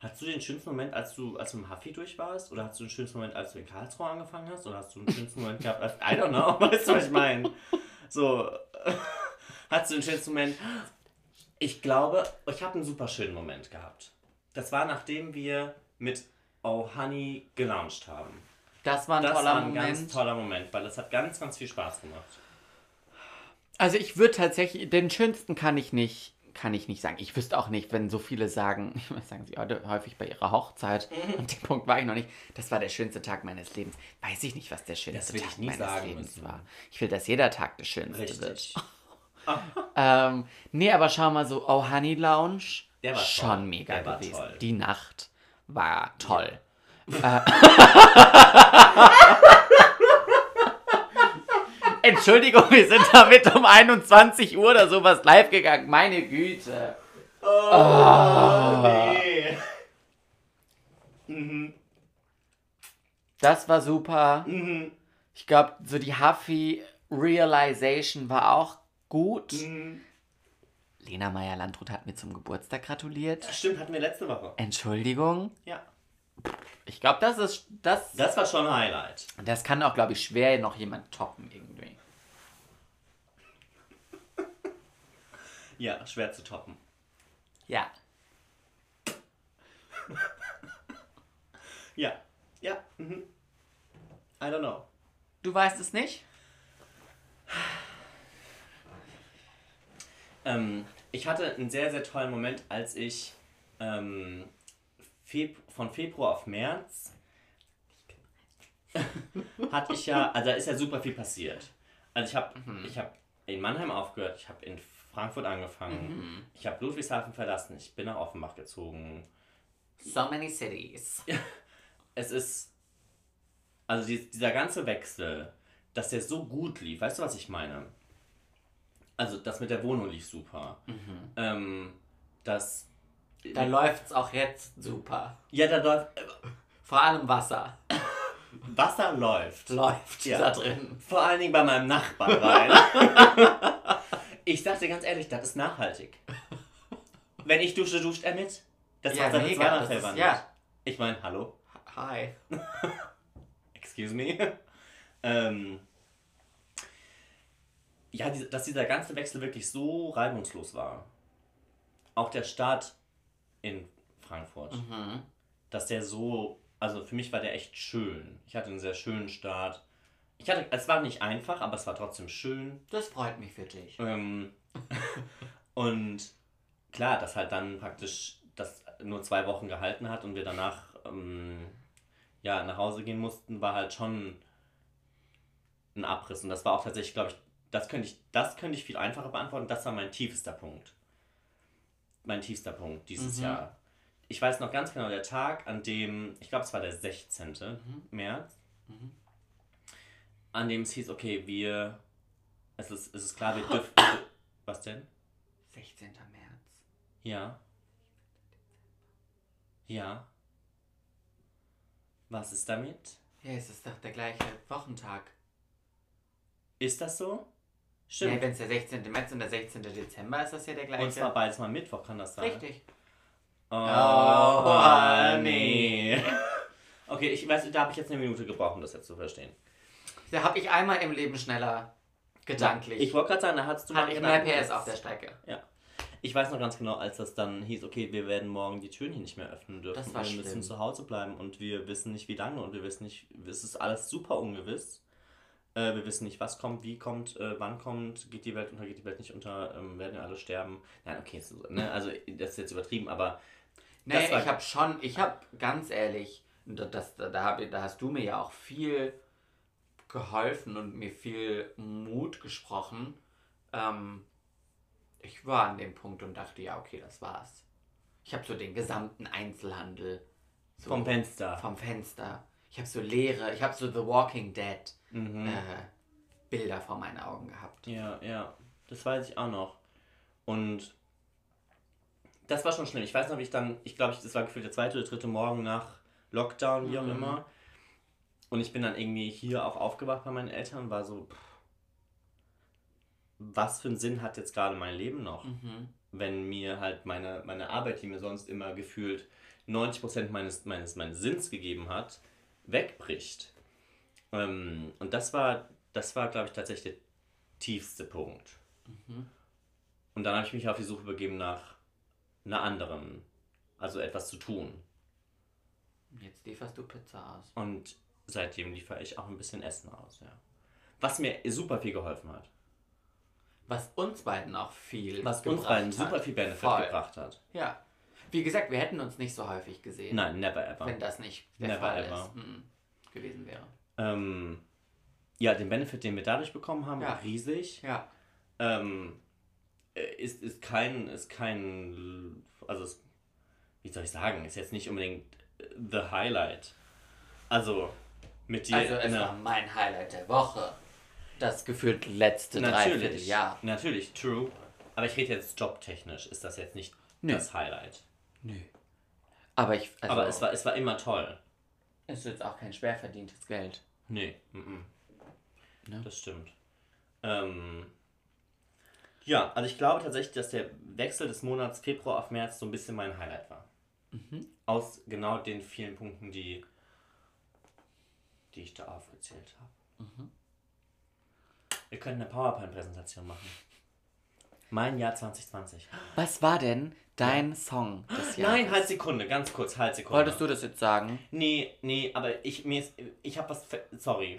Hast du den schönsten Moment, als du, als du im Huffy durch warst? Oder hast du den schönsten Moment, als du in Karlsruhe angefangen hast? Oder hast du den schönsten Moment gehabt, als, I don't know, weißt du, was ich meine? So, hast du den schönsten Moment? Ich glaube, ich habe einen super schönen Moment gehabt. Das war, nachdem wir mit Oh Honey gelauncht haben. Das war ein Das toller war ein Moment. ganz toller Moment, weil das hat ganz, ganz viel Spaß gemacht. Also ich würde tatsächlich, den schönsten kann ich nicht, kann ich nicht sagen. Ich wüsste auch nicht, wenn so viele sagen, weiß, sagen sie heute häufig bei ihrer Hochzeit, und dem Punkt war ich noch nicht, das war der schönste Tag meines Lebens. Weiß ich nicht, was der schönste Tag meines Lebens müssen. war. Ich will, dass jeder Tag der schönste Richtig. wird. Ähm, nee, aber schau mal so, Oh Honey Lounge, Der war schon toll. mega Der gewesen. toll. Die Nacht war toll. Äh, Entschuldigung, wir sind damit um 21 Uhr oder sowas live gegangen. Meine Güte. Oh, nee. Mhm. Das war super. Mhm. Ich glaube, so die Huffy Realization war auch gut. Mhm. Lena Meyer-Landrut hat mir zum Geburtstag gratuliert. Stimmt, hatten wir letzte Woche. Entschuldigung. Ja. Ich glaube, das ist das. Das war schon ein Highlight. Das kann auch, glaube ich, schwer noch jemand toppen irgendwie. Ja, schwer zu toppen. Ja. Ja. Ja. Mhm. I don't know. Du weißt es nicht? Ähm, ich hatte einen sehr, sehr tollen Moment, als ich ähm, Feb von Februar auf März hatte ich ja, also da ist ja super viel passiert. Also ich habe ich hab in Mannheim aufgehört, ich habe in Frankfurt angefangen, ich habe Ludwigshafen verlassen, ich bin nach Offenbach gezogen. So many cities. Es ist, also die, dieser ganze Wechsel, dass der so gut lief, weißt du, was ich meine? Also das mit der Wohnung lief super. Ähm, das, Da läuft's auch jetzt super. ja, da läuft, Vor allem Wasser. Wasser läuft. Läuft Ja. da drin. Vor allen Dingen bei meinem Nachbarn rein. ich dir ganz ehrlich, das ist nachhaltig. Wenn ich dusche, duscht er mit. Das Ja, Wasser mega, das ist- ja. Ich meine, hallo, Hi. excuse me. ähm, ja, dass dieser ganze Wechsel wirklich so reibungslos war. Auch der Start in Frankfurt. Mhm. dass der so, also für mich war der echt schön. Ich hatte einen sehr schönen Start. Ich hatte, es war nicht einfach, aber es war trotzdem schön. Das freut mich für dich. Ähm, und klar, dass halt dann praktisch das nur zwei Wochen gehalten hat und wir danach ähm, ja, nach Hause gehen mussten, war halt schon ein Abriss. Und das war auch tatsächlich, glaube ich, das könnte ich, das könnte ich viel einfacher beantworten. Das war mein tiefster Punkt. Mein tiefster Punkt dieses Mhm. Jahr. Ich weiß noch ganz genau, der Tag, an dem, ich glaube, es war der 16. März, Mhm. an dem es hieß, okay, wir, es ist, es ist klar, wir dürfen, was denn? 16. März. Ja. Ja. Was ist damit? Ja, es ist doch der gleiche Wochentag. Ist das so? Ja, Stimmt. wenn es der 16. März und der 16. Dezember ist, das ja der gleiche. und zwar beides mal Mittwoch, kann das sein? Richtig. Oh, Oh, nee. Okay, ich weiß, da habe ich jetzt eine Minute gebraucht, um das jetzt zu verstehen. Da habe ich einmal im Leben schneller gedanklich. Ich wollte gerade sagen, da hattest du mal ich mehr PS auf der Strecke. Ich weiß noch ganz genau, als das dann hieß, okay, wir werden morgen die Türen hier nicht mehr öffnen dürfen. Das war wir müssen schlimm. zu Hause bleiben und wir wissen nicht, wie lange und wir wissen nicht, es ist alles super ungewiss. Äh, wir wissen nicht, was kommt, wie kommt, äh, wann kommt, geht die Welt unter, geht die Welt nicht unter, ähm, werden ja alle sterben. Nein, okay, so, ne? also das ist jetzt übertrieben, aber Nee, ich habe schon, ich habe ganz ehrlich, da- das, da, da, hab, da hast du mir ja auch viel geholfen und mir viel Mut gesprochen. Ähm, ich war an dem Punkt und dachte, ja, okay, das war's. Ich habe so den gesamten Einzelhandel so vom Fenster. vom Fenster. Ich habe so leere, ich habe so The Walking Dead Mhm. äh, Bilder vor meinen Augen gehabt. Ja, ja, das weiß ich auch noch. Und das war schon schlimm. Ich weiß noch, wie ich dann, ich glaube, das war gefühlt der zweite oder dritte Morgen nach Lockdown, wie auch Mhm. immer. Und ich bin dann irgendwie hier auch aufgewacht bei meinen Eltern und war so, pff, was für einen Sinn hat jetzt gerade mein Leben noch? Mhm. wenn mir halt meine, meine Arbeit, die mir sonst immer gefühlt 90% meines, meines, meines Sinns gegeben hat, wegbricht. Ähm, und das war, das war, glaube ich, tatsächlich der tiefste Punkt. Und dann habe ich mich auf die Suche begeben nach einer anderen, also etwas zu tun. Jetzt lieferst du Pizza aus. Und seitdem liefere ich auch ein bisschen Essen aus, ja. Was mir super viel geholfen hat. Was uns beiden auch viel Was uns beiden hat. super viel Benefit Voll. gebracht hat. Ja. Wie gesagt, wir hätten uns nicht so häufig gesehen, Nein, never ever. wenn das nicht der Never Fall ever. ist, mhm. gewesen wäre. Ähm, ja, den Benefit, den wir dadurch bekommen haben, Ja. riesig. Ja. Ähm, äh, ist, ist kein, ist kein, also ist, wie soll ich sagen, ist jetzt nicht unbedingt äh, the highlight. Also, mit dir Also es war mein Highlight der Woche. Das gefühlt letzte natürlich, Dreivierteljahr. natürlich, true. Aber ich rede jetzt jobtechnisch, ist das jetzt nicht Nö. das Highlight. Nö. Aber ich, also, Aber es war, es war immer toll. ist jetzt auch kein schwer verdientes Geld. Nee, mhm. Ne? das stimmt. Ähm, ja, also ich glaube tatsächlich, dass der Wechsel des Monats Februar auf März so ein bisschen mein Highlight war. Aus genau den vielen Punkten, die, die ich da aufgezählt habe. Wir können eine PowerPoint-Präsentation machen. Mein Jahr 2020. Was war denn dein Song des Jahres? Nein, halt Sekunde, ganz kurz, halt Sekunde. Wolltest du das jetzt sagen? Nee, nee, aber ich mir ist, ich habe was sorry.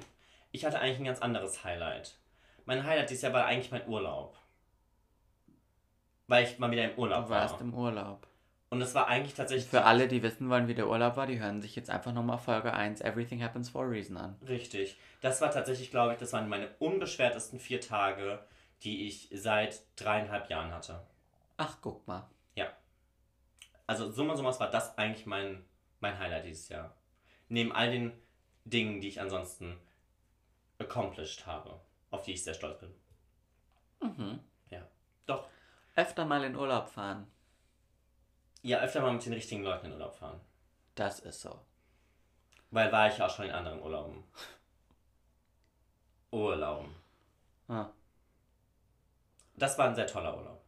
Ich hatte eigentlich ein ganz anderes Highlight. Mein Highlight dieses Jahr war eigentlich mein Urlaub. Weil ich mal wieder im Urlaub Du warst war. im Urlaub. Und es war eigentlich tatsächlich Für alle, die wissen wollen, wie der Urlaub war, die hören sich jetzt einfach nochmal Folge 1 Everything Happens for a Reason an. richtig. Das war tatsächlich, glaube ich, das waren meine unbeschwertesten vier Tage, die ich seit dreieinhalb Jahren hatte. Ach, guck mal. Ja. Also summa summarum war das eigentlich mein, mein Highlight dieses Jahr. Neben all den Dingen, die ich ansonsten accomplished habe, auf die ich sehr stolz bin. Mhm. Ja. Doch. Öfter mal in Urlaub fahren. Ja, öfter mal mit den richtigen Leuten in Urlaub fahren. Das ist so. Weil war ich auch schon in anderen Urlauben. Urlauben. Ah. Das war ein sehr toller Urlaub.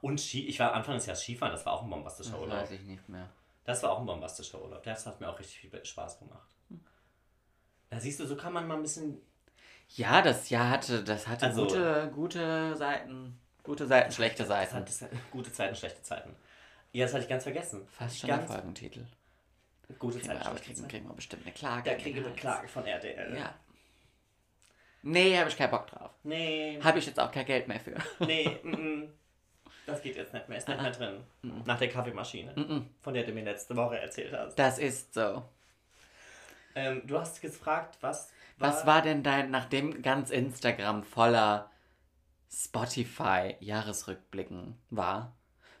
Und Ski, ich war Anfang des Jahres Skifahren, das war auch ein bombastischer Das Urlaub. weiß ich nicht mehr. Das war auch ein bombastischer Urlaub. Das hat mir auch richtig viel Spaß gemacht. Da siehst du, so kann man mal ein bisschen. Ja, das Jahr hatte, das hatte Also- gute, gute Seiten. Gute Seiten, schlechte Seiten. gute Zeiten, schlechte Zeiten. Ja, das hatte ich ganz vergessen. Fast schon der ganz Folgentitel. gute Kriegen wir, Zeiten, aber schlechte kriegen, Zeiten. kriegen wir bestimmt eine Klage. Da in kriege den ich eine. Klage von RTL. Ja. Nee, habe ich keinen Bock drauf. Nee, Habe ich jetzt auch kein Geld mehr für. nee, mm, mm. das geht jetzt nicht mehr. Ist nicht mehr drin. Nach der Kaffeemaschine, von der du mir letzte Woche erzählt hast. Das ist so. Ähm, du hast gefragt, was Was war denn dein, nachdem ganz Instagram voller Spotify-Jahresrückblicken war,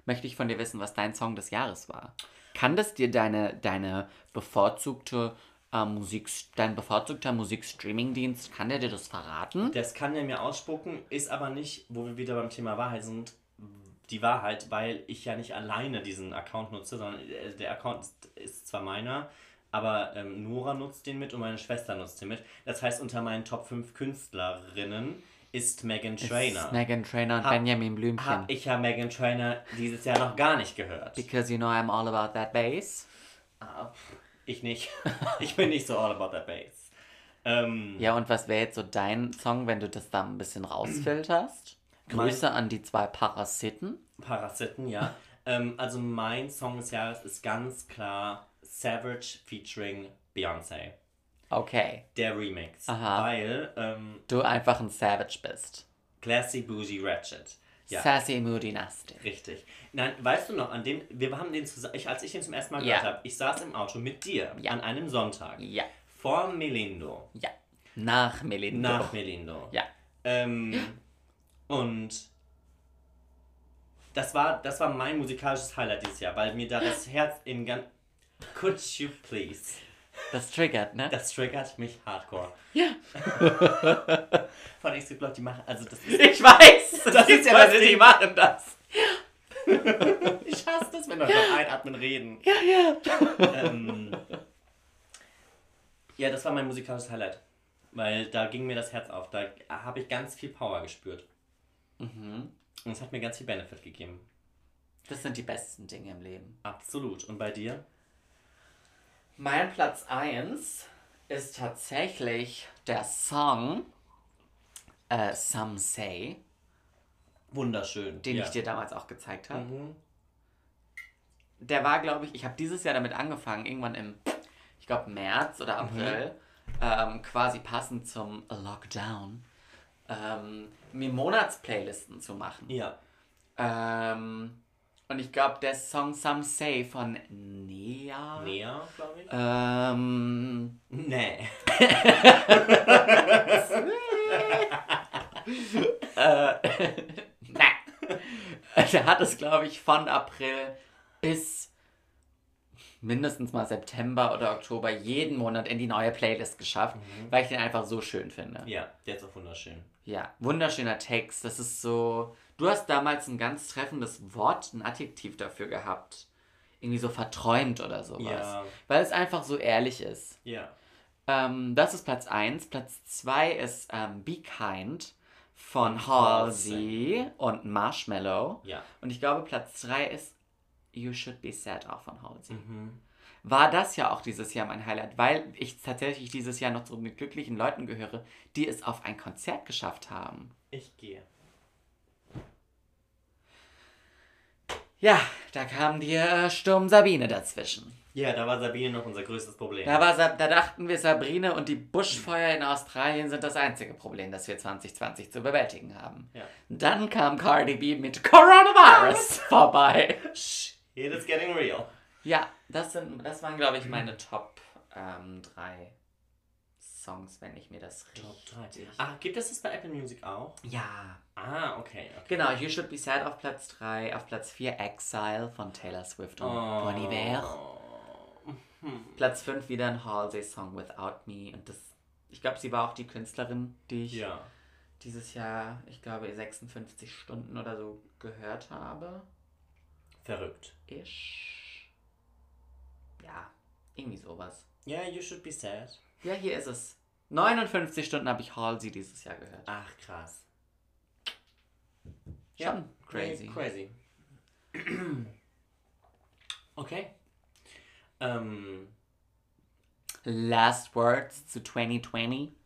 möchte ich von dir wissen, was dein Song des Jahres war. Kann das dir deine, deine bevorzugte äh, Musik, dein bevorzugter Musikstreaming-Dienst, kann der dir das verraten? Das kann er mir ausspucken, ist aber nicht, wo wir wieder beim Thema Wahrheit sind, die Wahrheit, weil ich ja nicht alleine diesen Account nutze, sondern äh, der Account ist, zwar meiner, aber ähm, Nora nutzt den mit und meine Schwester nutzt den mit. Das heißt, unter meinen Top 5 Künstlerinnen ist Megan Trainor. Ist Megan Trainor und Hab- Benjamin Blümchen. Hab ich ja Megan Trainor dieses Jahr noch gar nicht gehört. Because you know I'm all about that bass. Pff, Ich nicht. Ich bin nicht so all about that bass. Ähm, Ja, und was wäre jetzt so dein Song, wenn du das da ein bisschen rausfilterst? Grüße an die zwei Parasiten. Parasiten, ja. ähm, also mein Song des Jahres ist ganz klar Savage featuring Beyoncé. Okay. Der Remix. Aha. Weil ähm, Du einfach ein Savage bist. Classy Bougie Ratchet. Ja. Sassy, moody, nasty. Richtig. Nein, weißt du noch, an dem, wir haben den zusammen, ich, als ich den zum ersten Mal Ja. gehört habe, ich saß im Auto mit dir Ja. an einem Sonntag Ja. vor Melindo, Ja. Nach Melindo. nach Melindo. Ja. Ähm, und das war, das war mein musikalisches Highlight dieses Jahr, weil mir da das Herz in ganz... Could you please? Das triggert, ne? Das triggert mich hardcore. Ja. Von x Block, die machen, also das ist... Ich weiß! Das, Das ist ja das Leute, die machen das. Ich hasse das, wenn Leute beim Einatmen reden. Ja, ja. ähm, ja, das war mein musikalisches Highlight. Weil da ging mir das Herz auf. Da habe ich ganz viel Power gespürt. Mhm. Und es hat mir ganz viel Benefit gegeben. Das sind die besten Dinge im Leben. Absolut. Und bei dir? Mein Platz 1 ist tatsächlich der Song äh, Some Say, Wunderschön. den ja. ich dir damals auch gezeigt habe. Mhm. Der war, glaube ich, ich habe dieses Jahr damit angefangen, irgendwann im, ich glaube, März oder April, ähm, quasi passend zum Lockdown, ähm, mir Monatsplaylisten zu machen. Ja. Ähm, und ich glaube, der Song Some Say von Nea. Näher, glaube ich. Ähm, Nee. äh, na. Der hat es, glaube ich, von April bis mindestens mal September oder Oktober jeden Monat in die neue Playlist geschafft, weil ich den einfach so schön finde. Ja, der ist auch wunderschön. Ja, wunderschöner Text. Das ist so. Du hast damals ein ganz treffendes Wort, ein Adjektiv dafür gehabt. Irgendwie so verträumt oder sowas. Ja. Weil es einfach so ehrlich ist. Ja. Ähm, das ist Platz 1. Platz 2 ist ähm, Be Kind von Halsey und Marshmallow. Ja. Und ich glaube, Platz 3 ist You Should Be Sad auch von Halsey. Mhm. War das ja auch dieses Jahr mein Highlight, weil ich tatsächlich dieses Jahr noch zu den glücklichen Leuten gehöre, die es auf ein Konzert geschafft haben. Ich gehe. Ja, da kam die äh, Sturm Sabine dazwischen. Ja, da war Sabine noch unser größtes Problem. Da, war, da dachten wir, Sabrine und die Buschfeuer in Australien sind das einzige Problem, das wir 2020 zu bewältigen haben. Ja. Dann kam Cardi B mit Coronavirus vorbei. Shh, it is getting real. Ja, das, sind, das waren, glaube ich, meine Top ähm, drei Songs, wenn ich mir das richtig... Ah, gibt es das bei Apple Music auch? Ja, Ah, okay. okay. genau. You Should Be Sad auf Platz 3, auf Platz 4 Exile von Taylor Swift und Oh. Bon Iver. Platz 5 wieder ein Halsey-Song Without Me. Und das, ich glaube, sie war auch die Künstlerin, die ich Ja. dieses Jahr, ich glaube, 56 Stunden oder so gehört habe. Verrückt. Ich. Ja, irgendwie sowas. Ja, you should be sad. Ja, hier ist es. 59 Stunden habe ich Halsey dieses Jahr gehört. Ach, krass. Schon crazy. Crazy. okay. Ähm, Last Words zu 2020.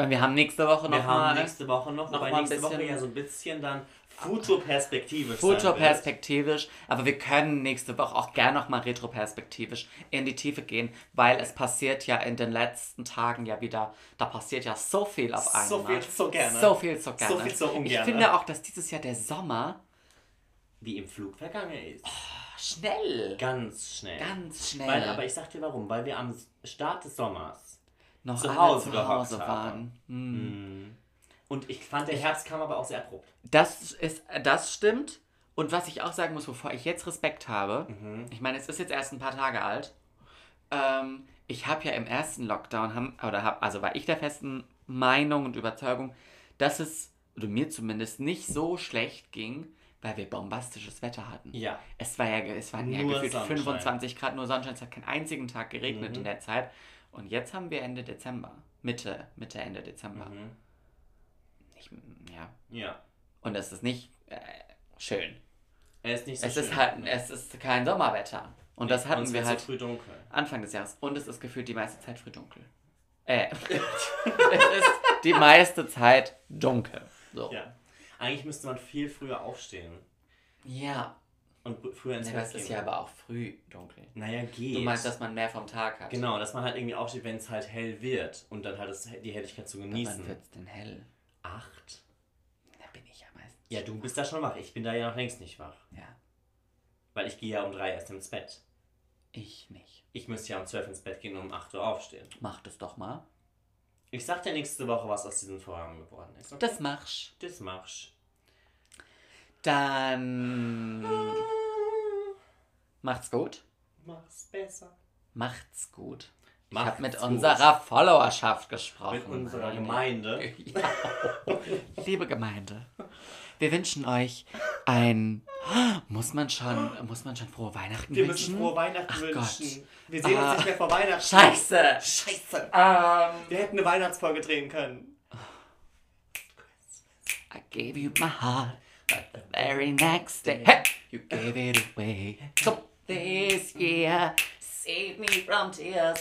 Ich meine, wir haben nächste Woche wir noch haben mal nächste Woche noch, noch wobei mal nächste Woche ja so ein bisschen dann futurperspektivisch. Futurperspektivisch, aber wir können nächste Woche auch gerne noch mal retroperspektivisch in die Tiefe gehen, weil es passiert ja in den letzten Tagen ja wieder, da passiert ja so viel auf einmal. So viel, so gerne. So viel, so gerne. viel, so Ich ungerne. finde auch, dass dieses Jahr der Sommer Wie im Flug vergangen ist. schnell, Ganz schnell. ganz schnell Weil, aber ich sag dir warum, weil wir am Start des Sommers noch zu Hause zu Hause waren. Hm. und ich fand, der Herbst kam aber auch sehr abrupt. Das ist, das stimmt. Und was ich auch sagen muss, wovor ich jetzt Respekt habe, Mhm. ich meine, es ist jetzt erst ein paar Tage alt. Ähm, ich habe ja im ersten Lockdown, haben, oder hab, also war ich der festen Meinung und Überzeugung, dass es, oder mir zumindest, nicht so schlecht ging, weil wir bombastisches Wetter hatten. Ja. Es war ja, es waren ja Nur gefühlt Sonnenschein. 25 Grad, nur Sonnenschein, es hat keinen einzigen Tag geregnet Mhm. in der Zeit. Und jetzt haben wir Ende Dezember. Mitte, Mitte, Ende Dezember. Mhm. Ich, ja. Ja. Und es ist nicht äh, schön. Er ist nicht so Es schön. ist halt, es ist kein Sommerwetter. Und das hatten Uns wir halt früh dunkel. Anfang des Jahres. Und es ist gefühlt die meiste Zeit früh dunkel. Äh, es ist die meiste Zeit dunkel. So. Ja. Eigentlich müsste man viel früher aufstehen. Ja. Und früher ins Ja, Bett das gehen. ist ja aber auch früh dunkel. Naja, geht. Du meinst, dass man mehr vom Tag hat? Genau, dass man halt irgendwie aufsteht, wenn es halt hell wird und dann halt das, die Helligkeit zu Wann genießen. wird's denn hell? Acht? Da bin ich ja meistens. Ja, du bist da schon wach. Ich bin da ja noch längst nicht wach. Ja, Weil ich gehe ja um drei erst ins Bett. ich nicht. Ich müsste ja um zwölf ins Bett gehen und um 8 Uhr aufstehen. Mach das doch mal. Ich sag dir nächste Woche, was aus diesem Vorhaben geworden ist. Okay? Das machst. das machst Dann macht's gut. Mach's besser. Macht's gut. Ich Macht's habe mit gut. unserer Followerschaft gesprochen. Mit unserer Gemeinde. Ja. Liebe Gemeinde, wir wünschen euch ein. Muss man schon, muss man schon frohe Weihnachten Wir wünschen? müssen frohe Weihnachten Ach wünschen. Gott. Wir sehen Ah. uns nicht mehr vor Weihnachten. Scheiße! Scheiße. Ähm, Wir hätten eine Weihnachtsfolge drehen können. I gave you my heart, but the very next day hey, you gave it away. So this year, save me from tears.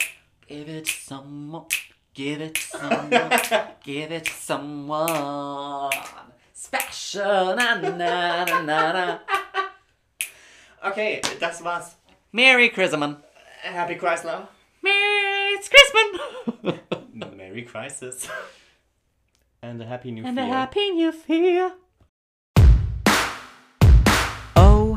Give it to someone. Give it to someone. give it to someone special. Na na na na. Okay, das war's. Merry Christmas. Happy Chrysler. Merry Christmas. Merry Crisis. And a Happy New and a happy new year.